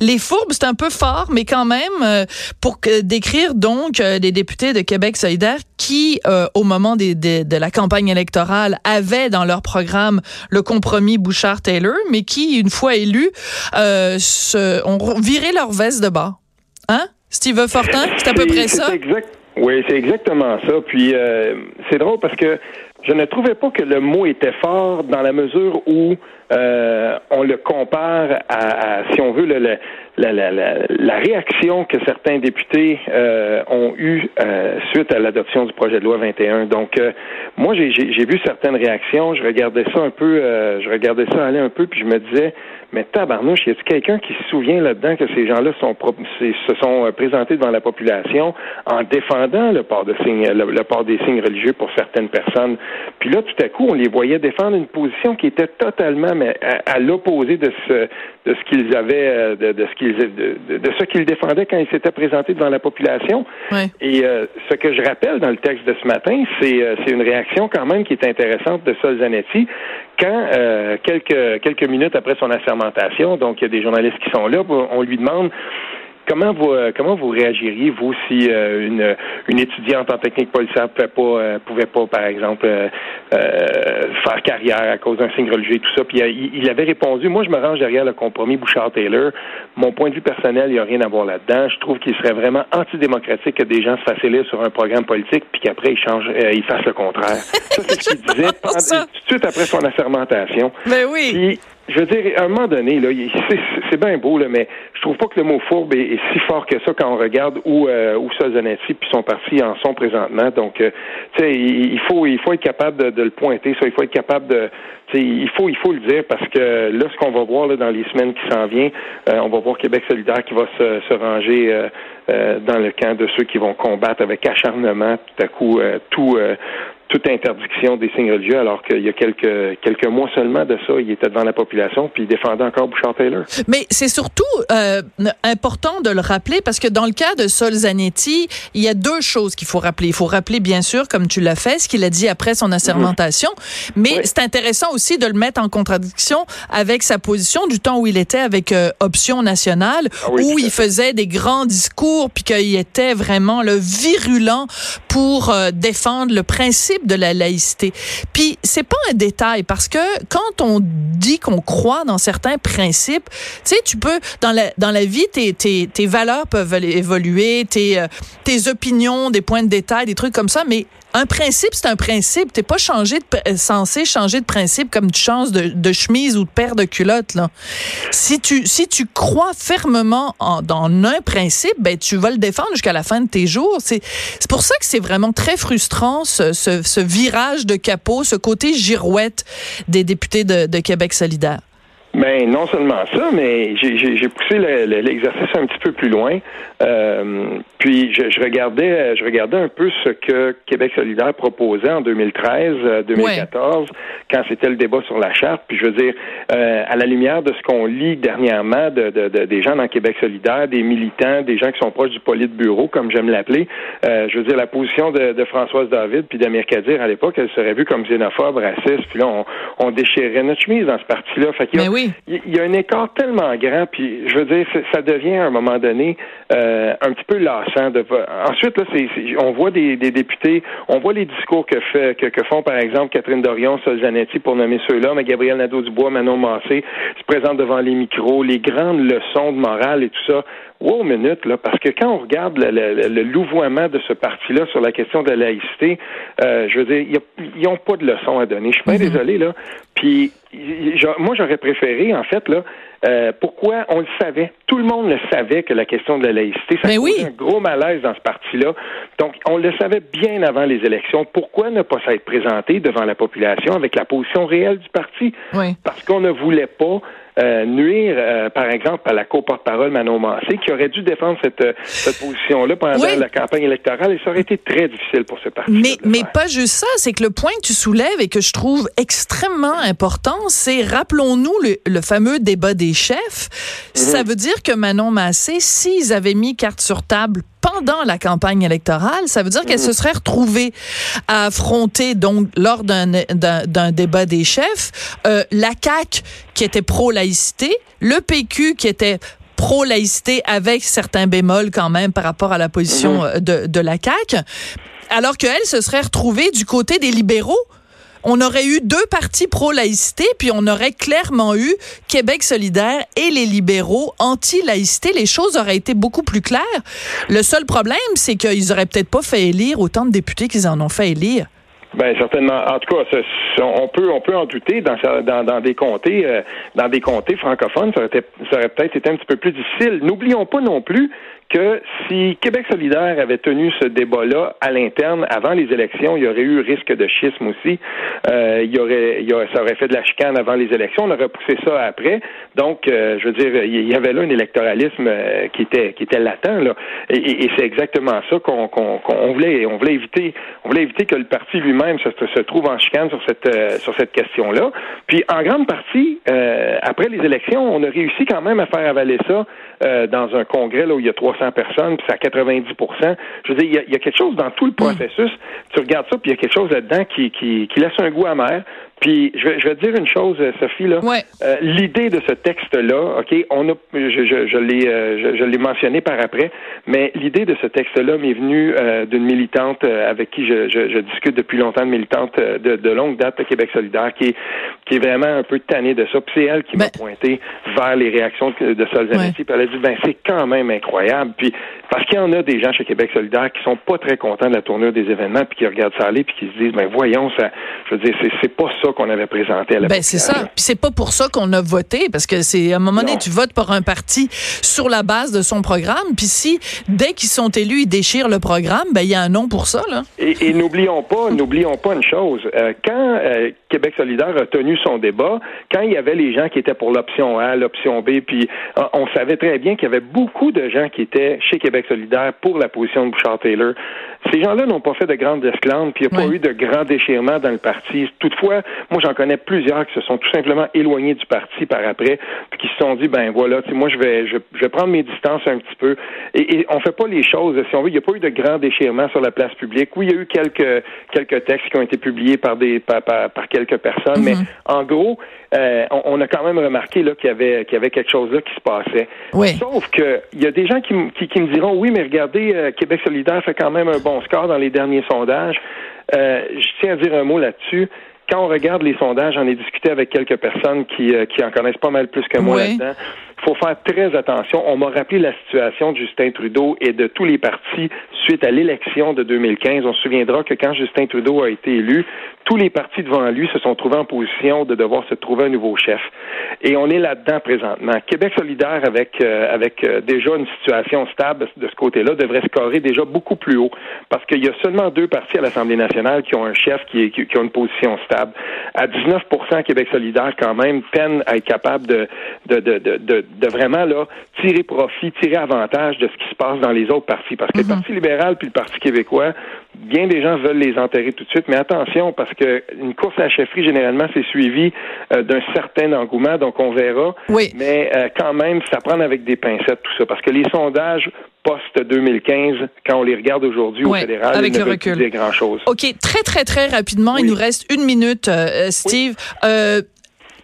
Les fourbes, c'est un peu fort, mais quand même, euh, pour décrire donc des députés de Québec solidaire qui, euh, au moment des, des- de la campagne électorale, avaient dans leur programme le compromis Bouchard-Taylor, mais qui, une fois élus, euh, se, ont viré leur veste de bas. Hein? Steve Fortin, c'est à peu près ça? exact- Oui, c'est exactement ça. Puis euh, c'est drôle parce que je ne trouvais pas que le mot était fort dans la mesure où euh, on le compare à, à, si on veut, le, la, la, la, la réaction que certains députés euh, ont eue euh, suite à l'adoption du projet de loi 21. Donc, euh, moi, j'ai vu certaines réactions. Je regardais ça un peu, euh, je regardais ça aller un peu, puis je me disais, mais tabarnouche, y a-t-il quelqu'un qui se souvient là-dedans que ces gens-là sont se sont euh, présentés devant la population en défendant le port de signes, le, le port des signes religieux pour certaines personnes? Puis là, tout à coup, on les voyait défendre une position qui était totalement mais, à, à l'opposé de ce de ce qu'ils avaient, euh, de, de ce qu'ils de, de- de ce qu'ils défendaient quand ils s'étaient présentés devant la population. Et euh, ce que je rappelle dans le texte de ce matin, c'est euh, c'est une réaction quand même qui est intéressante de Sol Zanetti quand euh, quelques quelques minutes après son assermentation, donc il y a des journalistes qui sont là, on lui demande Comment vous euh, comment vous réagiriez vous si euh, une une étudiante en technique policière pouvait pas euh, pouvait pas par exemple euh, faire carrière à cause d'un signe religieux et tout ça? Puis il, il avait répondu moi je me range derrière le compromis Bouchard Taylor mon point de vue personnel il y a rien à voir là-dedans. Je trouve qu'il serait vraiment antidémocratique que des gens se fassent élire sur un programme politique puis qu'après ils changent ils fassent le contraire. (laughs) Ça c'est ce qu'il disait tout de suite après son assermentation. Ben oui. puis, je veux dire, à un moment donné, là, c'est, bien beau, là, mais je trouve pas que le mot fourbe est, est si fort que ça quand on regarde où, euh, où Zanetti puis son parti en sont présentement. Donc, euh, tu sais, il, il faut, il faut être capable de, de le pointer, ça. Il faut être capable de, tu sais, il faut, il faut le dire parce que là, ce qu'on va voir là, dans les semaines qui s'en viennent, euh, on va voir Québec solidaire qui va se, se ranger euh, euh, dans le camp de ceux qui vont combattre avec acharnement tout à coup euh, tout. Toute interdiction des signes religieux, alors qu'il y a quelques quelques mois seulement de ça, il était devant la population, puis il défendait encore Bouchard Taylor. Mais c'est surtout euh, important de le rappeler parce que dans le cas de Sol Zanetti, il y a deux choses qu'il faut rappeler. Il faut rappeler, bien sûr, comme tu l'as fait, ce qu'il a dit après son assermentation, mais Oui. c'est intéressant aussi de le mettre en contradiction avec sa position du temps où il était avec euh, Option Nationale, Ah oui, où il faisait des grands discours, puis qu'il était vraiment le virulent pour euh, défendre le principe de la laïcité. Puis c'est pas un détail parce que quand on dit qu'on croit dans certains principes, tu sais, tu peux dans la dans la vie tes tes, tes valeurs peuvent évoluer, tes euh, tes opinions, des points de détail, des trucs comme ça, mais un principe, c'est un principe. T'es pas de, censé changer de principe comme tu changes de, chemise ou de paire de culottes. Si tu si tu crois fermement en, dans un principe, ben tu vas le défendre jusqu'à la fin de tes jours. C'est c'est pour ça que c'est vraiment très frustrant ce, ce, ce, virage de capot, ce côté girouette des députés de, de Québec solidaire. Ben non seulement ça, mais j'ai poussé l'exercice un petit peu plus loin. Euh, puis je, je, regardais, je regardais un peu ce que Québec solidaire proposait en 2013, 2014, euh, quand c'était le débat sur la charte. Puis je veux dire, euh, à la lumière de ce qu'on lit dernièrement de, de, de, des gens dans Québec solidaire, des militants, des gens qui sont proches du bureau, comme j'aime l'appeler, euh, je veux dire, la position de, de Françoise David puis d'Amir Kadir à l'époque, elle serait vue comme xénophobe, raciste. Puis là, on, on déchirait notre chemise dans ce parti-là. Fait qu'il y, il y a un écart tellement grand. Puis je veux dire, ça devient à un moment donné euh, un petit peu lassant. De... Ensuite, là, c'est, on voit des, des, députés, on voit les discours que, fait, que, que font, par exemple, Catherine Dorion, Sol Zanetti, pour nommer ceux-là, mais Gabriel Nadeau-Dubois, Manon Massé, se présentent devant les micros, les grandes leçons de morale et tout ça. Wow, minute, là, parce que quand on regarde le, le, le louvoiement de ce parti-là sur la question de la laïcité, euh, je veux dire, ils n'ont pas de leçons à donner. Je suis pas mm-hmm. désolé, là. Puis, moi, j'aurais préféré, en fait, là, euh, pourquoi on le savait? Tout le monde le savait que la question de la laïcité, ça oui. un gros malaise dans ce parti-là. Donc, on le savait bien avant les élections. Pourquoi ne pas s'être présenté devant la population avec la position réelle du parti? Oui. Parce qu'on ne voulait pas euh, nuire, euh, par exemple, à la co-porte-parole Manon Massé, qui aurait dû défendre cette, euh, cette position-là pendant oui. la campagne électorale, et ça aurait été très difficile pour ce parti. Mais, mais pas juste ça, c'est que le point que tu soulèves et que je trouve extrêmement important, c'est, rappelons-nous, le, le, fameux débat des chefs. Mm -hmm. Ça veut dire que Manon Massé, s'ils avaient mis carte sur table pendant la campagne électorale, ça veut dire qu'elle se serait retrouvée à affronter donc lors d'un débat des chefs euh, la CAC qui était pro laïcité, le PQ qui était pro-laïcité avec certains bémols quand même par rapport à la position mmh. de, de la CAQ, alors qu'elle se serait retrouvée du côté des libéraux on aurait eu deux partis pro-laïcité, puis on aurait clairement eu Québec solidaire et les libéraux anti-laïcité. Les choses auraient été beaucoup plus claires. Le seul problème, c'est qu'ils auraient peut-être pas fait élire autant de députés qu'ils en ont fait élire. Ben certainement. En tout cas, on peut on peut en douter dans des comtés euh, dans des comtés francophones, ça aurait peut-être été un petit peu plus difficile. N'oublions pas non plus que si Québec solidaire avait tenu ce débat-là à l'interne avant les élections, il y aurait eu risque de schisme aussi. Euh, il, y aurait, il y aurait, ça aurait fait de la chicane avant les élections. On aurait poussé ça après. Donc, euh, je veux dire, il y avait là un électoralisme euh, qui était qui était latent là. Et, c'est exactement ça qu'on qu'on qu'on voulait on voulait éviter. On voulait éviter que le parti lui-même se, trouve en chicane sur cette euh, sur cette question-là. Puis, en grande partie, euh, après les élections, on a réussi quand même à faire avaler ça dans un congrès là où il y a 300 personnes, puis c'est à 90% Je veux dire, il y, a, il y, a, quelque chose dans tout le processus. Mm. Tu regardes ça, puis il y a quelque chose là-dedans qui, qui, qui laisse un goût amer. Puis je vais, je vais te dire une chose, Sophie là. Ouais. Euh, L'idée de ce texte-là, ok, on a, je, je, je l'ai, euh, je, je l'ai mentionné par après, mais l'idée de ce texte-là m'est venue euh, d'une militante euh, avec qui je, je, discute depuis longtemps, de militante euh, de, de longue date de Québec solidaire, qui est, qui est vraiment un peu tannée de ça. Puis c'est elle qui ben... m'a pointé vers les réactions de, de Sol Zanetti. Ouais. Puis elle a dit, ben c'est quand même incroyable. Puis parce qu'il y en a des gens chez Québec solidaire qui sont pas très contents de la tournure des événements, puis qui regardent ça aller, puis qui se disent, ben voyons, ça, je veux dire, c'est, pas ça qu'on avait présenté à la Ben c'est ça. Puis c'est pas pour ça qu'on a voté, parce que c'est à un moment donné, tu votes pour un parti sur la base de son programme. Puis si dès qu'ils sont élus, ils déchirent le programme, ben il y a un nom pour ça là. Et, et n'oublions pas, (laughs) n'oublions pas une chose. Euh, quand euh, Québec solidaire a tenu son débat, quand il y avait les gens qui étaient pour l'option A, l'option B, puis euh, on savait très bien qu'il y avait beaucoup de gens qui étaient chez Québec solidaire pour la position de Bouchard-Taylor. Ces gens-là n'ont pas fait de grandes esclandres, puis il n'y a oui. pas eu de grands déchirements dans le parti. Toutefois, moi, j'en connais plusieurs qui se sont tout simplement éloignés du parti par après, puis qui se sont dit, ben voilà, moi, je vais, je, je, vais prendre mes distances un petit peu. Et, et on fait pas les choses, si on veut, il n'y a pas eu de grands déchirements sur la place publique. Oui, il y a eu quelques, quelques textes qui ont été publiés par des, par, par, par quelques personnes, mm -hmm. mais en gros, euh, on, on, a quand même remarqué qu'il y avait qu'il y avait quelque chose là qui se passait. Oui. Sauf que il y a des gens qui, qui, qui, me diront oui, mais regardez, euh, Québec solidaire fait quand même un bon bons scores dans les derniers sondages. Euh, je tiens à dire un mot là-dessus quand on regarde les sondages, j'en ai discuté avec quelques personnes qui, euh, qui en connaissent pas mal plus que moi là-dedans. Faut faire très attention. On m'a rappelé la situation de Justin Trudeau et de tous les partis suite à l'élection de 2015. On se souviendra que quand Justin Trudeau a été élu, tous les partis devant lui se sont trouvés en position de devoir se trouver un nouveau chef. Et on est là-dedans présentement. Québec solidaire, avec, euh, avec euh, déjà une situation stable de ce côté-là, devrait scorer déjà beaucoup plus haut. Parce qu'il y a seulement deux partis à l'Assemblée nationale qui ont un chef qui, est, qui, a une position stable. À 19% Québec solidaire, quand même, peine à être capable de, de, de, de, de vraiment là, tirer profit, tirer avantage de ce qui se passe dans les autres partis. Parce que le Parti libéral puis le Parti québécois, bien des gens veulent les enterrer tout de suite, mais attention, parce que une course à la chefferie, généralement, c'est suivi euh, d'un certain engouement, donc on verra. Oui. Mais euh, quand même, ça prend avec des pincettes tout ça, parce que les sondages post-2015, quand on les regarde aujourd'hui au fédéral, avec ils le ne veulent recul. plus dire grand-chose. OK, très, très, très rapidement, il Oui. nous reste une minute, euh, Steve. Euh,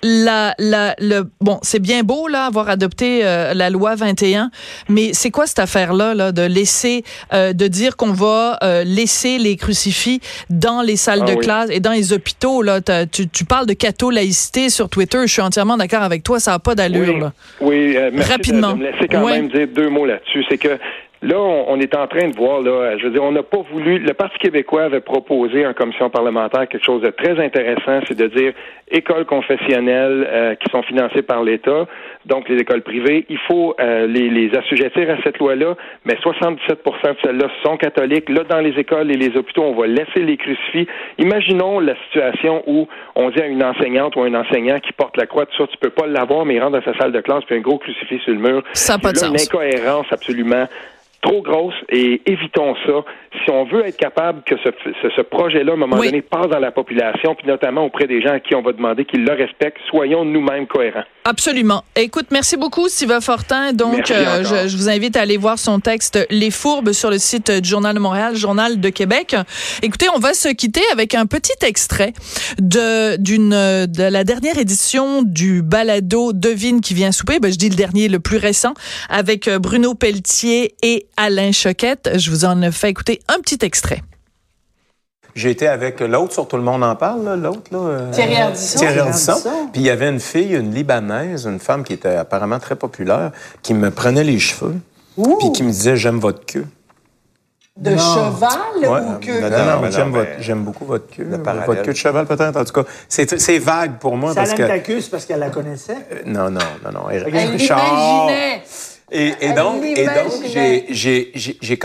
la, la, le, bon, c'est bien beau là avoir adopté euh, la loi 21, mais c'est quoi cette affaire-là là, de laisser, euh, de dire qu'on va euh, laisser les crucifix dans les salles Ah de oui. classe et dans les hôpitaux là? Tu, tu parles de catho-laïcité sur Twitter. Je suis entièrement d'accord avec toi. Ça n'a pas d'allure. Oui, là. oui euh, de- Rapidement. De, me laisser quand Ouais. même dire deux mots là-dessus. C'est que là, on, on est en train de voir, là, je veux dire, on n'a pas voulu. Le Parti québécois avait proposé en commission parlementaire quelque chose de très intéressant, c'est de dire écoles confessionnelles euh, qui sont financées par l'État, donc les écoles privées, il faut euh, les, les assujettir à cette loi-là, mais 77% de celles-là sont catholiques. Là, dans les écoles et les hôpitaux, on va laisser les crucifix. Imaginons la situation où on dit à une enseignante ou un enseignant qui porte la croix, tout ça, tu peux pas l'avoir, mais il rentre dans sa salle de classe, puis un gros crucifix sur le mur. Ça n'a pas de Là, une incohérence absolument trop grosse et évitons ça. Si on veut être capable que ce, ce, ce projet-là, à un moment Oui. donné, passe dans la population, puis notamment auprès des gens à qui on va demander qu'ils le respectent, soyons nous-mêmes cohérents. Absolument. Écoute, merci beaucoup, Sylvain Fortin. Donc, euh, je, je vous invite à aller voir son texte Les Fourbes sur le site du Journal de Montréal, Journal de Québec. Écoutez, on va se quitter avec un petit extrait de d'une de la dernière édition du balado Devine qui vient souper. Ben, je dis le dernier, le plus récent, avec euh, Bruno Pelletier et Alain Choquette. Je vous en fais écouter un petit extrait. J'ai été avec l'autre sur Tout le monde en parle, là, l'autre. Là, euh, Thierry Ardisson. Thierry Ardisson. Puis il y avait une fille, une Libanaise, une femme qui était apparemment très populaire, qui me prenait les cheveux, puis qui me disait « j'aime votre queue De cheval Ouais, ou que... non, non, non, j'aime non, votre- mais- j'aime beaucoup votre queue. Le parallèle. Votre queue de cheval, peut-être. En tout cas, c'est c'est vague pour moi Ça parce que... ta queue, c'est parce qu'elle la connaissait? Euh, Non, non, non, non. Elle Richard. l'imaginait. Et, et Elle donc, et donc j'ai- j'ai j'ai-